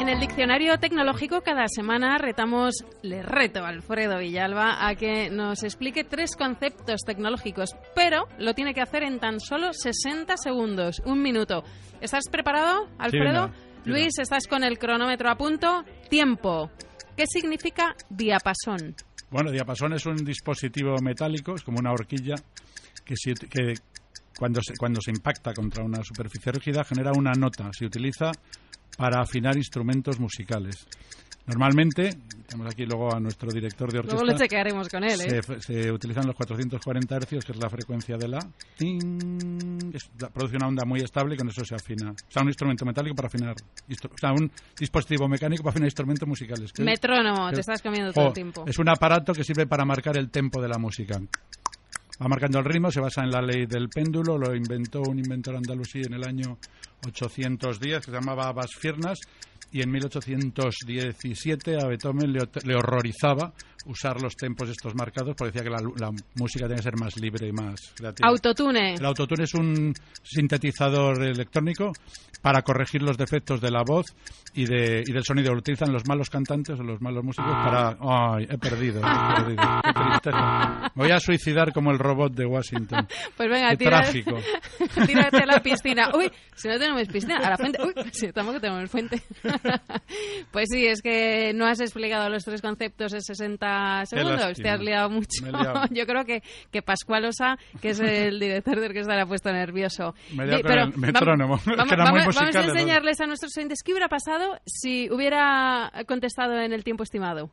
en el diccionario tecnológico cada semana retamos, le reto a Alfredo Villalba a que nos explique tres conceptos tecnológicos, pero lo tiene que hacer en tan solo 60 segundos, un minuto. ¿Estás preparado, Alfredo? Luis, estás con el cronómetro a punto. Tiempo. ¿Qué significa diapasón? Bueno, diapasón es un dispositivo metálico, es como una horquilla que, que cuando, se, cuando se impacta contra una superficie rígida genera una nota. Se utiliza para afinar instrumentos musicales. Normalmente, tenemos aquí luego a nuestro director de orquesta. Luego le chequearemos con él, ¿eh? se, utilizan los 440 hercios, que es la frecuencia de la. produce una onda muy estable y con eso se afina. O sea, un instrumento metálico para afinar. O sea, un dispositivo mecánico para afinar instrumentos musicales. Metrónomo, te estás comiendo todo el tiempo. Es un aparato que sirve para marcar el tempo de la música. Va marcando el ritmo, se basa en la ley del péndulo, lo inventó un inventor andalusí en el año 810 que se llamaba Abbas Fiernas y en 1817 a Beethoven le, horrorizaba usar los tempos estos marcados porque decía que la, música tiene que ser más libre y más creativa. Autotune. El autotune es un sintetizador electrónico para corregir los defectos de la voz y, de, y del sonido. Lo utilizan los malos cantantes o los malos músicos para... ¡Ay, he perdido! He perdido. ¡Qué tristeza! Me voy a suicidar como el robot de Washington. Pues venga, Qué trágico. tírate a la piscina. Uy, si no tenemos piscina, a la fuente. Uy, si tampoco tenemos fuente. pues sí, es que no has explicado los tres conceptos en 60 30 segundos. Te has liado mucho. Yo creo que, que Pascual Osa, que es el director del que le ha puesto nervioso. pero el metrónomo. Vamos, vamos a enseñarles a nuestros oyentes qué hubiera pasado si hubiera contestado en el tiempo estimado.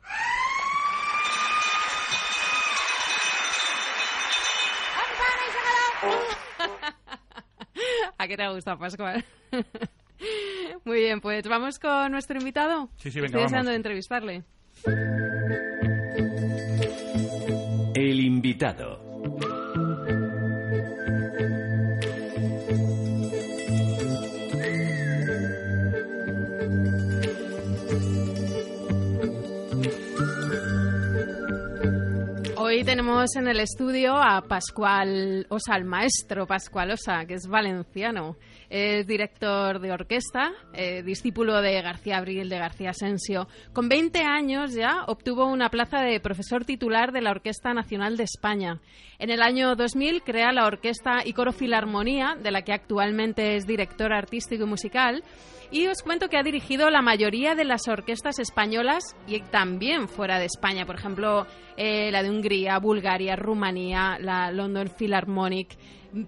¿A qué te gusta, Pascual? Muy bien, pues vamos con nuestro invitado. Sí, sí, venga, Estoy deseando de entrevistarle. El invitado. Tenemos en el estudio a Pascual Osa, el maestro Pascual Osa, que es valenciano. Es director de orquesta, eh, discípulo de García Abril, de García Asensio. Con 20 años ya obtuvo una plaza de profesor titular de la Orquesta Nacional de España. En el año 2000 crea la Orquesta y Coro Filarmonía, de la que actualmente es director artístico y musical. Y os cuento que ha dirigido la mayoría de las orquestas españolas y también fuera de España, por ejemplo, eh, la de Hungría, Bulgaria, Rumanía, la London Philharmonic,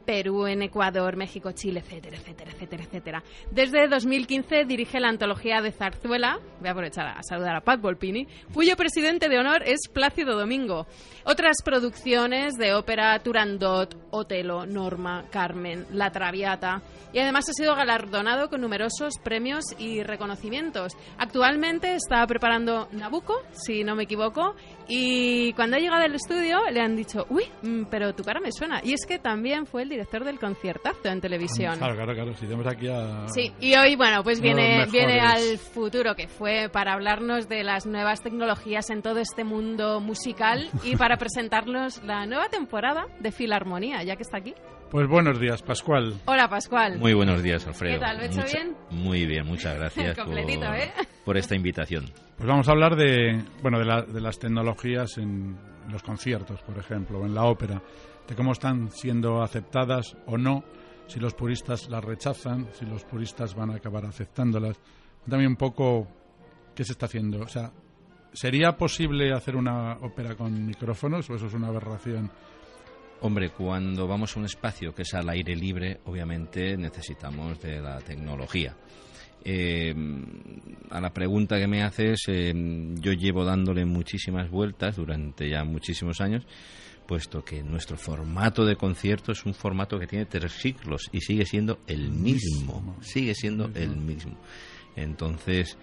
Perú, en Ecuador, México, Chile, etcétera, etcétera, etcétera, etcétera. Desde 2015 dirige la antología de Zarzuela, voy a aprovechar a saludar a Pat Volpini, cuyo presidente de honor es Plácido Domingo. Otras producciones de ópera Turandot, Otelo, Norma, Carmen, La Traviata y además ha sido galardonado con numerosos premios y reconocimientos. Actualmente está preparando Nabucco, si no me equivoco, y cuando ha llegado al estudio le han dicho, uy, mm, pero tu cara me suena. Y es que también fue el director del conciertazo en televisión. Claro, claro, claro. Si tenemos aquí a... Sí, y hoy, bueno, pues viene, viene al futuro que fue para hablarnos de las nuevas tecnologías en todo este mundo musical y para presentarnos la nueva temporada de Filarmonía, ya que está aquí. Pues buenos días, Pascual. Hola, Pascual. Muy buenos días, Alfredo. ¿Qué tal? ¿Lo he hecho bien? Muy bien, muchas gracias ¿eh? por, esta invitación. Pues vamos a hablar de, bueno, de, de las tecnologías en los conciertos, por ejemplo, o en la ópera, de cómo están siendo aceptadas o no, si los puristas las rechazan, si los puristas van a acabar aceptándolas. También un poco qué se está haciendo. O sea, ¿sería posible hacer una ópera con micrófonos o eso es una aberración? Hombre, cuando vamos a un espacio que es al aire libre, obviamente necesitamos de la tecnología. Eh, a la pregunta que me haces, eh, yo llevo dándole muchísimas vueltas durante ya muchísimos años, puesto que nuestro formato de concierto es un formato que tiene tres siglos y sigue siendo el mismo, sigue siendo el mismo. Entonces,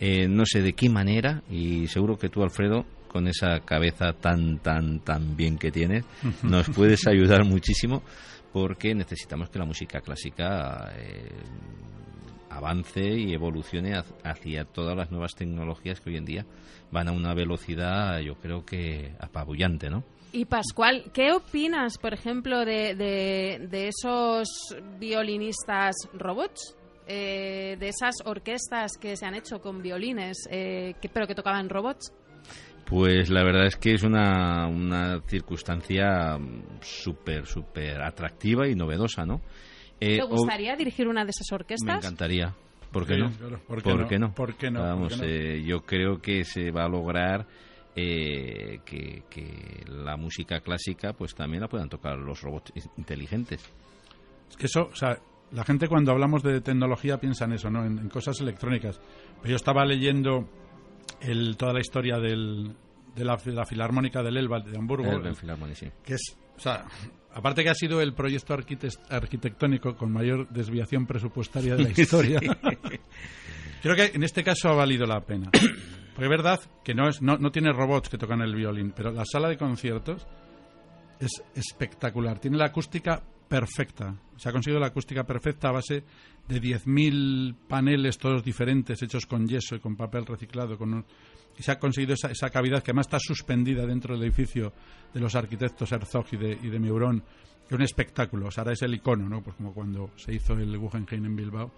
eh, no sé de qué manera, y seguro que tú, Alfredo, con esa cabeza tan, tan, tan bien que tienes, nos puedes ayudar muchísimo porque necesitamos que la música clásica eh, avance y evolucione hacia todas las nuevas tecnologías que hoy en día van a una velocidad, yo creo que apabullante, ¿no? Y Pascual, ¿qué opinas, por ejemplo, de, de, esos violinistas robots? Eh, de esas orquestas que se han hecho con violines, eh, que, pero que tocaban robots? Pues la verdad es que es una, una circunstancia súper, súper atractiva y novedosa, ¿no? Eh, ¿Te gustaría dirigir una de esas orquestas? Me encantaría. ¿Por qué no? ¿Por, qué, no? ¿Por qué no? Vamos, Eh, yo creo que se va a lograr eh, que, que, la música clásica pues también la puedan tocar los robots inteligentes. Es que eso, o sea, la gente cuando hablamos de tecnología piensa en eso, ¿no? En, en cosas electrónicas. Pero yo estaba leyendo el, toda la historia del, de, la, Filarmónica del Elba de Hamburgo. Que es, o sea, aparte que ha sido el proyecto arquitectónico con mayor desviación presupuestaria de la historia. Creo que en este caso ha valido la pena. Porque es verdad que no, es, no, no tiene robots que tocan el violín, pero la sala de conciertos es espectacular. Tiene la acústica perfecta. Se ha conseguido la acústica perfecta a base de 10.000 paneles todos diferentes, hechos con yeso y con papel reciclado. Con y se ha conseguido esa, esa, cavidad que además está suspendida dentro del edificio de los arquitectos Herzog y de, y de Meuron. Es un espectáculo. O sea, ahora es el icono, ¿no? Pues como cuando se hizo el Guggenheim en Bilbao,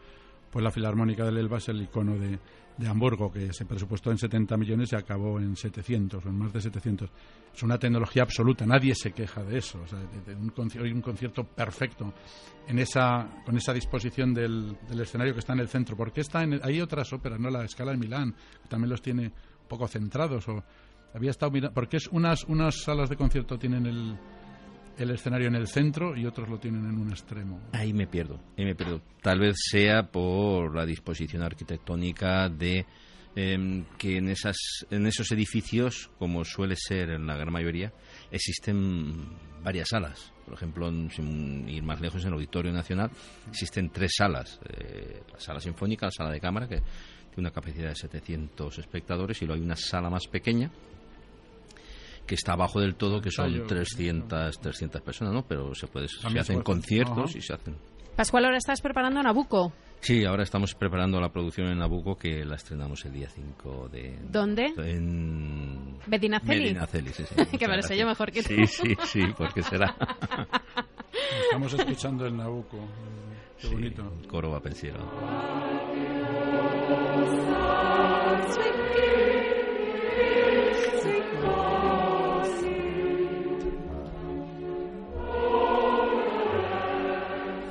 pues la Filarmónica del Elba es el icono de, de Hamburgo, que se presupuestó en 70 millones y acabó en 700 o en más de 700. Es una tecnología absoluta, nadie se queja de eso. O sea, de, un, concierto, un concierto perfecto en esa, con esa disposición del, del escenario que está en el centro. Porque está en hay otras óperas, ¿no? La Escala de Milán, que también los tiene un poco centrados. O, Había estado mirando, porque es unas, unas salas de concierto tienen el, el escenario en el centro y otros lo tienen en un extremo. Ahí me pierdo, ahí me pierdo. Tal vez sea por la disposición arquitectónica de em, que en, esas, en esos edificios, como suele ser en la gran mayoría, existen varias salas. Por ejemplo, sin ir más lejos, en el Auditorio Nacional existen tres salas. Eh, la sala sinfónica, la sala de cámara, que tiene una capacidad de 700 espectadores, y luego hay una sala más pequeña, que está abajo del todo, que son 300, 300 personas, ¿no? Pero se, puede, se hacen conciertos y se hacen... Pascual, ahora estás preparando Nabucco. Sí, ahora estamos preparando la producción en Nabucco que la estrenamos el día 5 de... ¿Dónde? En... Medinaceli. Medinaceli, sí, sí. que me lo sé yo mejor que tú. Sí, sí, sí, porque será. Estamos escuchando el Nabucco. Qué sí, bonito. Coro va pensiero.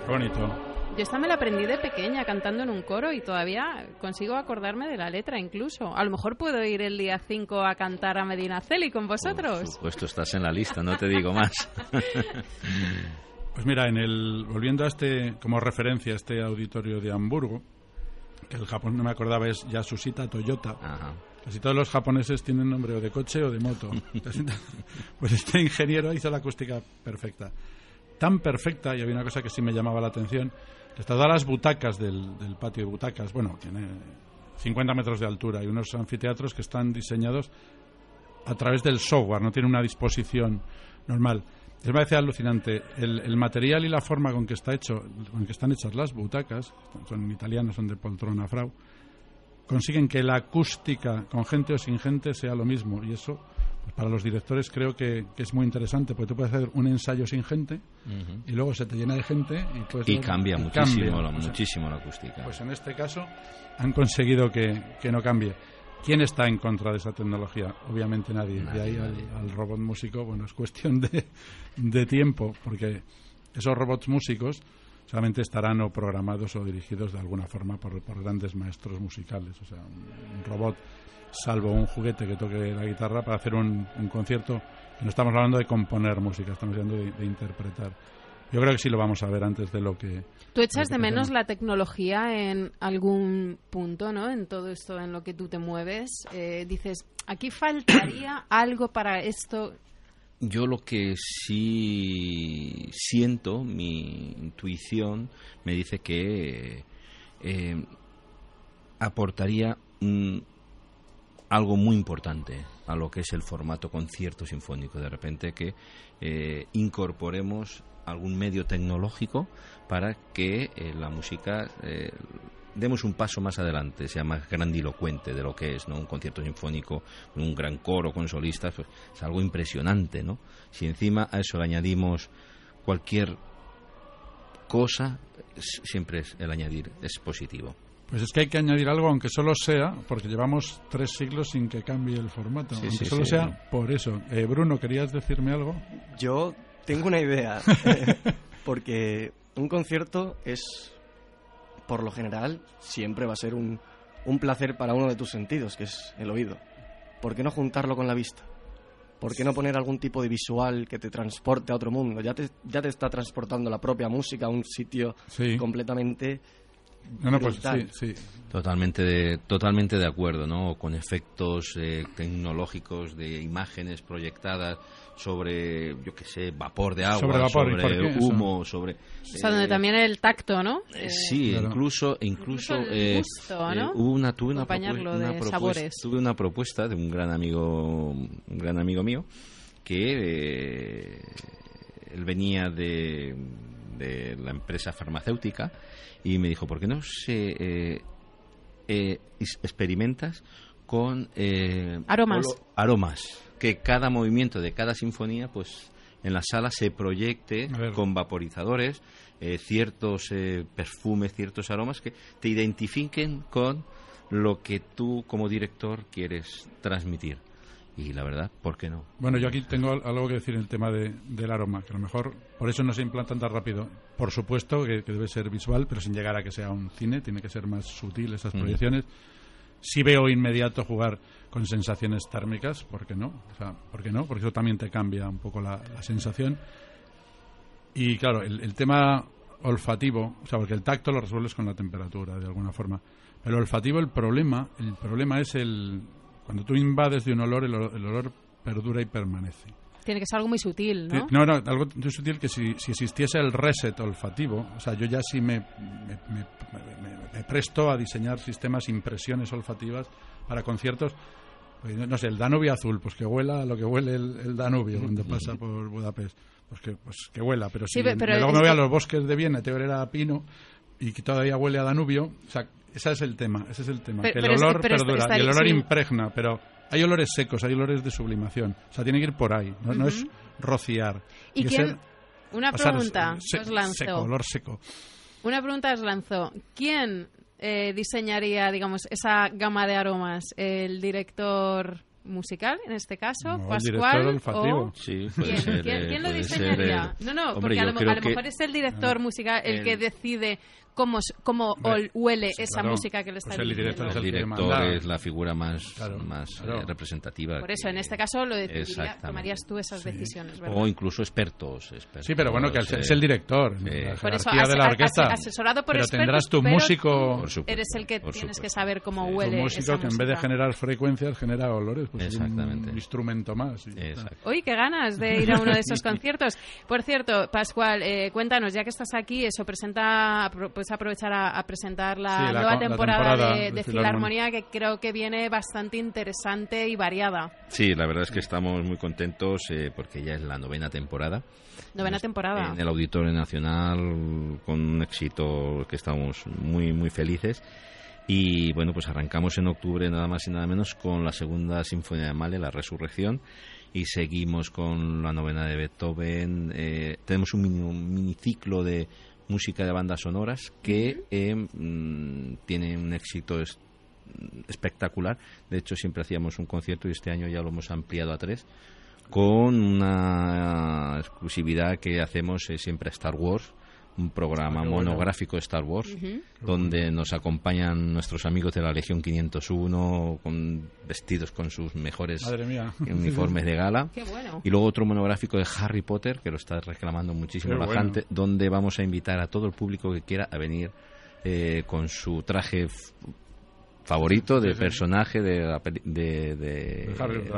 Bonito. Yo esta me la aprendí de pequeña cantando en un coro y todavía consigo acordarme de la letra incluso. A lo mejor puedo ir el día 5 a cantar a Medina Celi con vosotros. Por supuesto, estás en la lista, no te digo más. Pues mira, en el volviendo a este como referencia a este auditorio de Hamburgo, que el Japón no me acordaba es Yasushita Toyota. Casi todos los japoneses tienen nombre o de coche o de moto. pues este ingeniero hizo la acústica perfecta. Tan perfecta, y había una cosa que sí me llamaba la atención, que todas las butacas del, patio de butacas, bueno, tiene 50 metros de altura y unos anfiteatros que están diseñados a través del software, no tiene una disposición normal. Me parece alucinante el, material y la forma con que está hecho, con que están hechas las butacas, son italianas, son de poltrona frau, consiguen que la acústica con gente o sin gente sea lo mismo y eso para los directores creo que, que, es muy interesante porque tú puedes hacer un ensayo sin gente uh -huh. y luego se te llena de gente y, puedes y cambia y muchísimo, cambia. La, muchísimo la acústica. Pues en este caso han conseguido que, que no cambie. ¿Quién está en contra de esa tecnología? Obviamente nadie. nadie de ahí nadie. Al, al, robot músico, bueno, es cuestión de, de, tiempo, porque esos robots músicos solamente estarán o programados o dirigidos de alguna forma por, por grandes maestros musicales. O sea, un, un, robot, salvo un juguete que toque la guitarra, para hacer un, un concierto, no estamos hablando de componer música, estamos hablando de, de interpretar. Yo creo que sí lo vamos a ver antes de lo que. ¿Tú echas de, de menos la tecnología en algún punto, ¿no? En todo esto en lo que tú te mueves. Eh, dices, aquí faltaría algo para esto. Yo lo que sí siento, mi intuición me dice que eh, aportaría un, algo muy importante a lo que es el formato concierto sinfónico. De repente que eh, incorporemos algún medio tecnológico para que eh, la música eh, demos un paso más adelante, sea más grandilocuente de lo que es, ¿no? Un concierto sinfónico con un gran coro, con solistas, pues, es algo impresionante, ¿no? Si encima a eso le añadimos cualquier cosa, siempre es, el añadir es positivo. Pues es que hay que añadir algo, aunque solo sea, porque llevamos tres siglos sin que cambie el formato, sí, aunque sí, solo sí. sea por eso. Eh, Bruno, ¿querías decirme algo? Yo tengo una idea, porque un concierto es, por lo general, siempre va a ser un, un placer para uno de tus sentidos, que es el oído. ¿Por qué no juntarlo con la vista? ¿Por qué no poner algún tipo de visual que te transporte a otro mundo? Ya te, ya te está transportando la propia música a un sitio sí. completamente no, no, pues sí, sí. Totalmente de, totalmente de acuerdo, ¿no? Con efectos eh, tecnológicos de imágenes proyectadas sobre, yo qué sé, vapor de agua, sobre, vapor, sobre humo, sobre... O sea, eh, donde también el tacto, ¿no? Eh, sí, claro. incluso... incluso, gusto, ¿no? hubo una, tuve una, Acompañarlo una de propuesta, sabores. tuve una propuesta de un gran amigo, un gran amigo mío, que él venía de, de la empresa farmacéutica y me dijo, ¿por qué no se eh, eh, experimentas con eh, aromas? aromas, que cada movimiento de cada sinfonía, pues en la sala se proyecte con vaporizadores eh, ciertos eh, perfumes, ciertos aromas que te identifiquen con lo que tú como director quieres transmitir. Y la verdad, ¿por qué no? Bueno, yo aquí tengo algo que decir en el tema de, del aroma, que a lo mejor por eso no se implantan tan rápido. Por supuesto que, que, debe ser visual, pero sin llegar a que sea un cine, tiene que ser más sutil esas proyecciones. Sí veo inmediato jugar con sensaciones térmicas, ¿por qué no? O sea, ¿por qué no? Porque eso también te cambia un poco la, sensación. Y claro, el, tema olfativo, o sea, porque el tacto lo resuelves con la temperatura, de alguna forma. Pero el olfativo, el problema, el problema es el... Cuando tú invades de un olor, el, olor perdura y permanece. Tiene que ser algo muy sutil, ¿no? No, no, algo muy sutil que si, si existiese el reset olfativo, o sea, yo ya sí me, me, presto a diseñar sistemas, impresiones olfativas para conciertos pues, no sé, el Danubio azul, pues que huela lo que huele el, Danubio cuando pasa por Budapest. Pues que, pues que huela, pero si luego me voy a los bosques de Viena, te a pino y que todavía huele a Danubio, o sea, ese es el tema, ese es el tema, que el olor perdura y el olor impregna, pero hay olores secos, hay olores de sublimación, o sea, tiene que ir por ahí, no, es rociar. ¿Y quién? Una pregunta os lanzo. Seco, olor seco. Una pregunta os lanzo. ¿Quién eh, diseñaría, digamos, esa gama de aromas? ¿El director musical, en este caso, Pascual o... Sí, ¿Quién, ¿quién, lo diseñaría? No, no, porque a lo, mejor es el director musical el, que decide cómo, cómo huele esa música que le está pues el director, el director es la figura más, más eh, representativa. Por eso, en este caso, lo decidiría, tomarías tú esas decisiones, ¿verdad? O incluso expertos, Sí, pero bueno, que es el director, la por eso, de la orquesta. asesorado por pero expertos, tendrás tu músico... Eres el que tienes que saber cómo huele Tu músico que en vez de generar frecuencias genera olores, pues Exactamente. un instrumento más. Uy, qué ganas de ir a uno de esos conciertos. Por cierto, Pascual, eh, cuéntanos, ya que estás aquí, eso presenta pues aprovechar a, presentar la, nueva temporada, de, Filarmonía, que creo que viene bastante interesante y variada. Sí, la verdad es que estamos muy contentos eh, porque ya es la novena temporada. Novena temporada. En el Auditorio Nacional, con un éxito que estamos muy, muy felices. Y bueno, pues arrancamos en octubre nada más y nada menos con la segunda Sinfonía de Male, La Resurrección, y seguimos con la novena de Beethoven. Eh, tenemos un mini, un miniciclo de música de bandas sonoras que eh, mm, tiene un éxito espectacular. De hecho, siempre hacíamos un concierto y este año ya lo hemos ampliado a tres con una exclusividad que hacemos siempre a Star Wars un programa monográfico de Star Wars, donde nos acompañan nuestros amigos de la Legión 501 con vestidos con sus mejores uniformes de gala. Y luego otro monográfico de Harry Potter, que lo está reclamando muchísimo la gente, donde vamos a invitar a todo el público que quiera a venir eh, con su traje favorito de personaje de, de,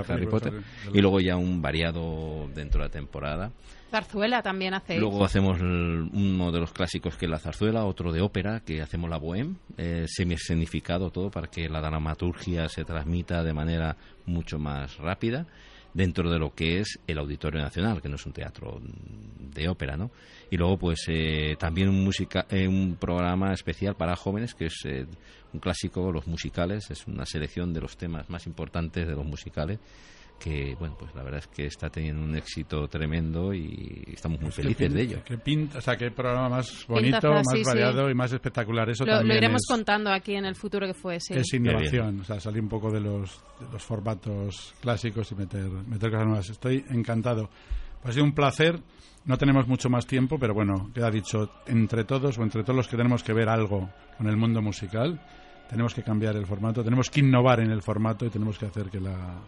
Harry, Potter. y luego ya un variado dentro de la temporada Zarzuela también hace. Luego hacemos uno de los clásicos que es la zarzuela, otro de ópera, que hacemos la bohème, eh, semi-escenificado todo para que la dramaturgia se transmita de manera mucho más rápida dentro de lo que es el Auditorio Nacional, que no es un teatro de ópera, ¿no? Y luego, pues, eh, también un, eh, un programa especial para jóvenes, que es eh, un clásico, los musicales, es una selección de los temas más importantes de los musicales que bueno pues la verdad es que está teniendo un éxito tremendo y estamos muy felices de ello. qué pinta o sea qué programa más bonito más variado y más espectacular. Eso lo, también lo iremos contando aquí en el futuro que fue sí. es innovación o sea salir un poco de los, los formatos clásicos y meter meter cosas nuevas. Estoy encantado. Pues ha sido un placer. No tenemos mucho más tiempo pero bueno queda dicho entre todos o entre todos los que tenemos que ver algo con el mundo musical tenemos que cambiar el formato tenemos que innovar en el formato y tenemos que hacer que la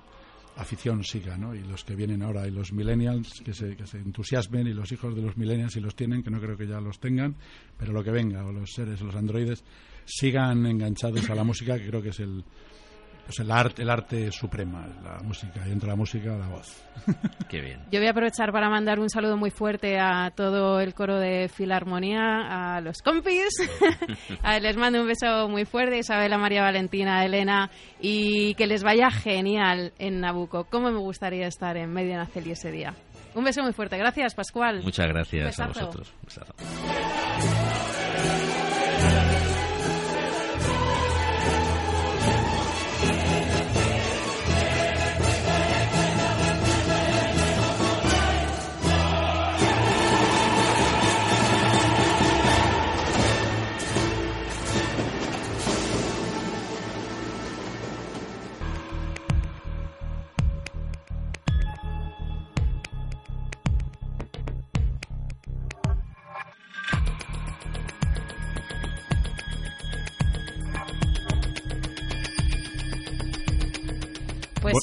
afición siga, ¿no? Y los que vienen ahora y los millennials que se, que se entusiasmen y los hijos de los millennials si los tienen, que no creo que ya los tengan, pero lo que venga, o los seres, los androides, sigan enganchados a la música, que creo que es el, pues el arte, el arte suprema, la música, y entre la música la voz. Qué bien. Yo voy a aprovechar para mandar un saludo muy fuerte a todo el coro de Filarmonía, a los compis. les mando un beso muy fuerte, Isabela, María Valentina, Elena, y que les vaya genial en Nabucco. ¿Cómo me gustaría estar en medio Naceli ese día? Un beso muy fuerte. Gracias, Pascual. Muchas gracias a vosotros. Pues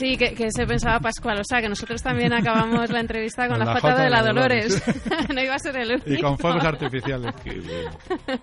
sí, que, se pensaba Pascual. O sea, que nosotros también acabamos la entrevista con, la, foto de la Dolores. no iba a ser el único. Y con fuegos artificiales.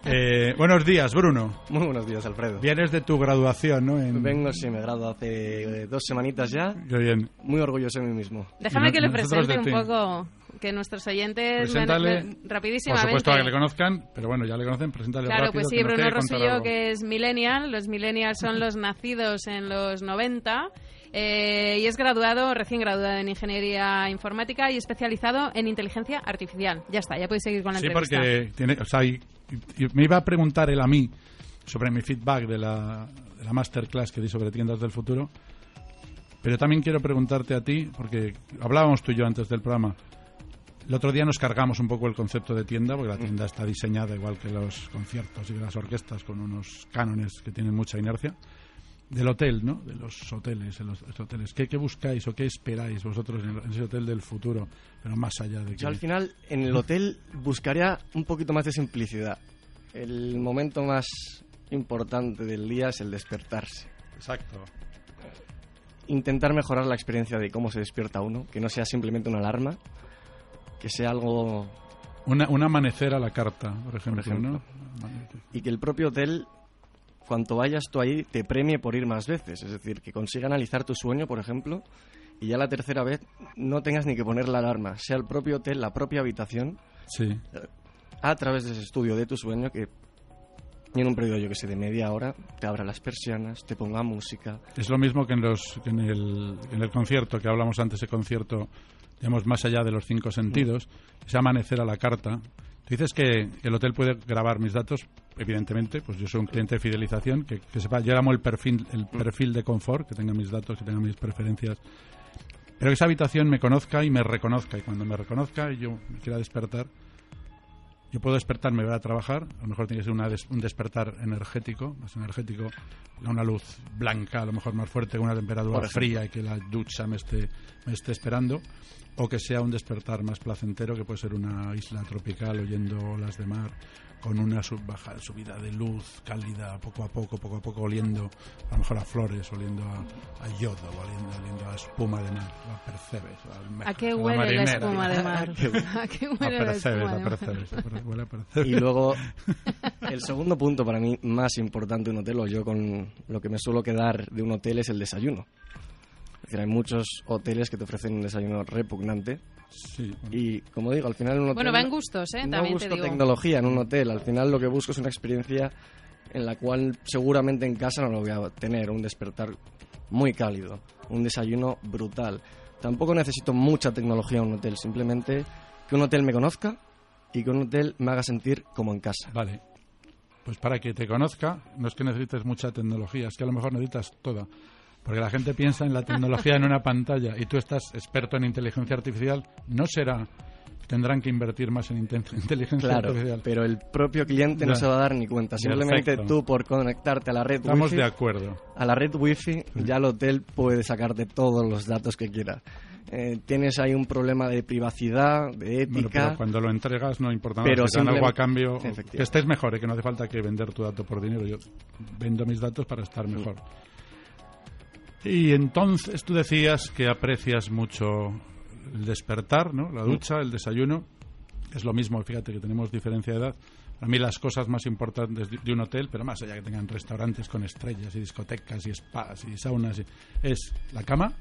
eh, buenos días, Bruno. Muy buenos días, Alfredo. Vienes de tu graduación, ¿no? Vengo, sí, me gradué hace dos semanitas ya. Qué bien. Muy orgulloso de mí mismo. Déjame que le presente un poco que nuestros oyentes rapidísimamente. Por supuesto que le conozcan, pero bueno, ya le conocen, preséntale Claro, pues sí, Bruno Rosillo, que es millennial. Los millennials son los nacidos en los 90 eh, y es graduado, recién graduado en Ingeniería Informática y especializado en Inteligencia Artificial. Ya está, ya podéis seguir con la sí, entrevista. Sí, porque tiene, o sea, me iba a preguntar él a mí sobre mi feedback de la, de la masterclass que di sobre tiendas del futuro, pero también quiero preguntarte a ti, porque hablábamos tú y yo antes del programa, el otro día nos cargamos un poco el concepto de tienda, porque la tienda está diseñada igual que los conciertos y las orquestas, con unos cánones que tienen mucha inercia del hotel, ¿no? De los hoteles, en los, hoteles. ¿Qué, ¿Qué, buscáis o qué esperáis vosotros en, ese hotel del futuro, pero más allá de que... Yo al final en el hotel buscaría un poquito más de simplicidad. El momento más importante del día es el despertarse. Exacto. Intentar mejorar la experiencia de cómo se despierta uno, que no sea simplemente una alarma, que sea algo... Una, un amanecer a la carta, por ejemplo, por ejemplo. ¿no? Y que el propio hotel cuanto vayas tú ahí te premie por ir más veces. Es decir, que consiga analizar tu sueño, por ejemplo, y ya la tercera vez no tengas ni que poner la alarma, sea el propio hotel, la propia habitación, sí. a través de ese estudio de tu sueño que en un periodo, yo que sé, de media hora, te abra las persianas, te ponga música. Es lo mismo que en, los, en, el, en el concierto, que hablamos antes, ese concierto, digamos, más allá de los cinco sentidos, mm. ese amanecer a la carta, dices que el hotel puede grabar mis datos, evidentemente, pues yo soy un cliente de fidelización, que, sepa, yo llamo el perfil, el perfil de confort, que tenga mis datos, que tenga mis preferencias, pero que esa habitación me conozca y me reconozca, y cuando me reconozca y yo me quiera despertar, yo puedo despertarme, voy a trabajar, a lo mejor tiene que ser un despertar energético, más energético, una luz blanca, a lo mejor más fuerte, una temperatura fría y que la ducha me esté, me esté esperando, o que sea un despertar más placentero, que puede ser una isla tropical oyendo olas de mar, con una baja, subida de luz cálida, poco a poco, poco a poco, oliendo a lo mejor a flores, oliendo a, yodo, oliendo, a espuma de mar, la percebes. ¿A qué huele la, espuma de mar? ¿A qué huele la espuma de mar? Y luego, el segundo punto para mí más importante de un hotel, o yo con lo que me suelo quedar de un hotel, es el desayuno hay muchos hoteles que te ofrecen un desayuno repugnante. Sí, Y como digo, al final un hotel... Bueno, va en gustos, ¿eh? No busco tecnología en un hotel. Al final lo que busco es una experiencia en la cual seguramente en casa no lo voy a tener. Un despertar muy cálido, un desayuno brutal. Tampoco necesito mucha tecnología en un hotel. Simplemente que un hotel me conozca y que un hotel me haga sentir como en casa. Vale. Pues para que te conozca, no es que necesites mucha tecnología, es que a lo mejor necesitas toda. Porque la gente piensa en la tecnología en una pantalla y tú estás experto en inteligencia artificial, no será tendrán que invertir más en inteligencia claro, artificial. pero el propio cliente no se va a dar ni cuenta. Simplemente tú por conectarte a la red Estamos de acuerdo. A la red wifi ya el hotel puede sacarte todos los datos que quiera. Eh, tienes ahí un problema de privacidad, de ética. pero cuando lo entregas no importa nada, pero te dan algo a cambio. Que estés mejor, y que no hace falta que vender tu dato por dinero. Yo vendo mis datos para estar mejor. Y entonces tú decías que aprecias mucho el despertar, ¿no? La ducha, el desayuno. Es lo mismo, fíjate que tenemos diferencia de edad. Para mí las cosas más importantes de un hotel, pero más allá que tengan restaurantes con estrellas y discotecas y spas y saunas, es la cama.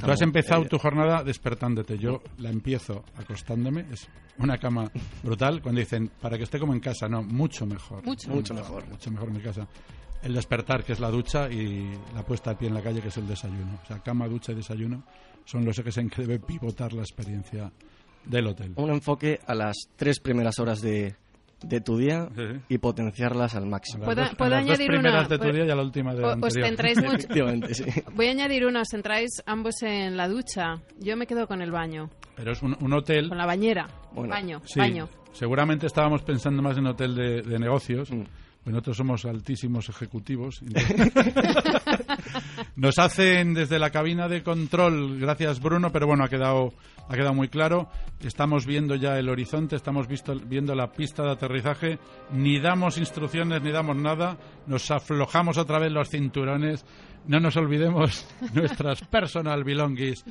tú has empezado tu jornada despertándote. Yo la empiezo acostándome. Es una cama brutal. Cuando dicen, para que esté como en casa, no, mucho mejor. Mucho, mucho mejor. Mucho mejor en mi casa el despertar, que es la ducha, y la puesta al pie en la calle, que es el desayuno. O sea, cama, ducha y desayuno son los que se debe pivotar la experiencia del hotel. Un enfoque a las tres primeras horas de, de tu día y potenciarlas al máximo. ¿Puedo, ¿Puedo añadir primeras de tu día y a la última de la Os centráis mucho. sí. Voy a añadir uno, os centráis ambos en la ducha. Yo me quedo con el baño. Pero es un, hotel. Con la bañera. baño, baño. Seguramente estábamos pensando más en hotel de, negocios. Mm nosotros somos altísimos ejecutivos. Nos hacen desde la cabina de control, gracias Bruno, pero bueno, ha quedado, ha quedado muy claro. Estamos viendo ya el horizonte, estamos visto, viendo la pista de aterrizaje, ni damos instrucciones ni damos nada, nos aflojamos otra vez los cinturones. No nos olvidemos nuestras personal belongings.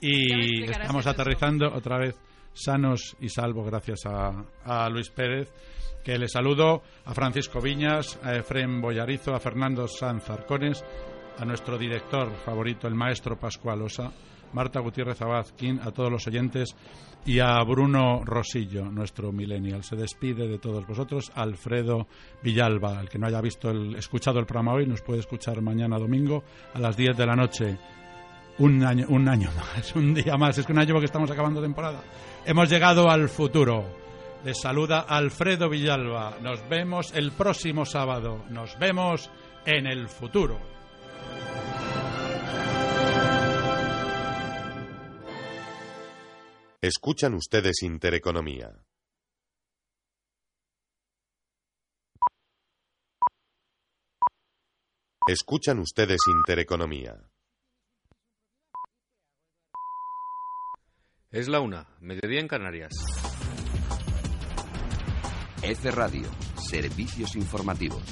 Y estamos aterrizando otra vez sanos y salvos gracias a, Luis Pérez que le saludo a Francisco Viñas, a Efrem Boyarizo, a Fernando Sanz Arcones, a nuestro director favorito, el maestro Pascual Osa, Marta Gutiérrez Abazquín, a todos los oyentes y a Bruno Rosillo, nuestro millennial. Se despide de todos vosotros Alfredo Villalba. El que no haya visto el, escuchado el programa hoy nos puede escuchar mañana domingo a las 10 de la noche. Un año, un año más, un día más. Es que un año porque estamos acabando temporada. Hemos llegado al futuro. Les saluda Alfredo Villalba. Nos vemos el próximo sábado. Nos vemos en el futuro. Escuchan ustedes Intereconomía. Escuchan ustedes Intereconomía. Es la una, mediodía en Canarias. F Radio, servicios informativos.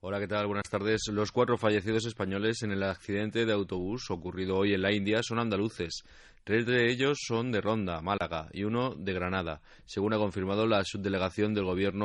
Hola, ¿qué tal? Buenas tardes. Los cuatro fallecidos españoles en el accidente de autobús ocurrido hoy en la India son andaluces. Tres de ellos son de Ronda, Málaga, y uno de Granada, según ha confirmado la subdelegación del Gobierno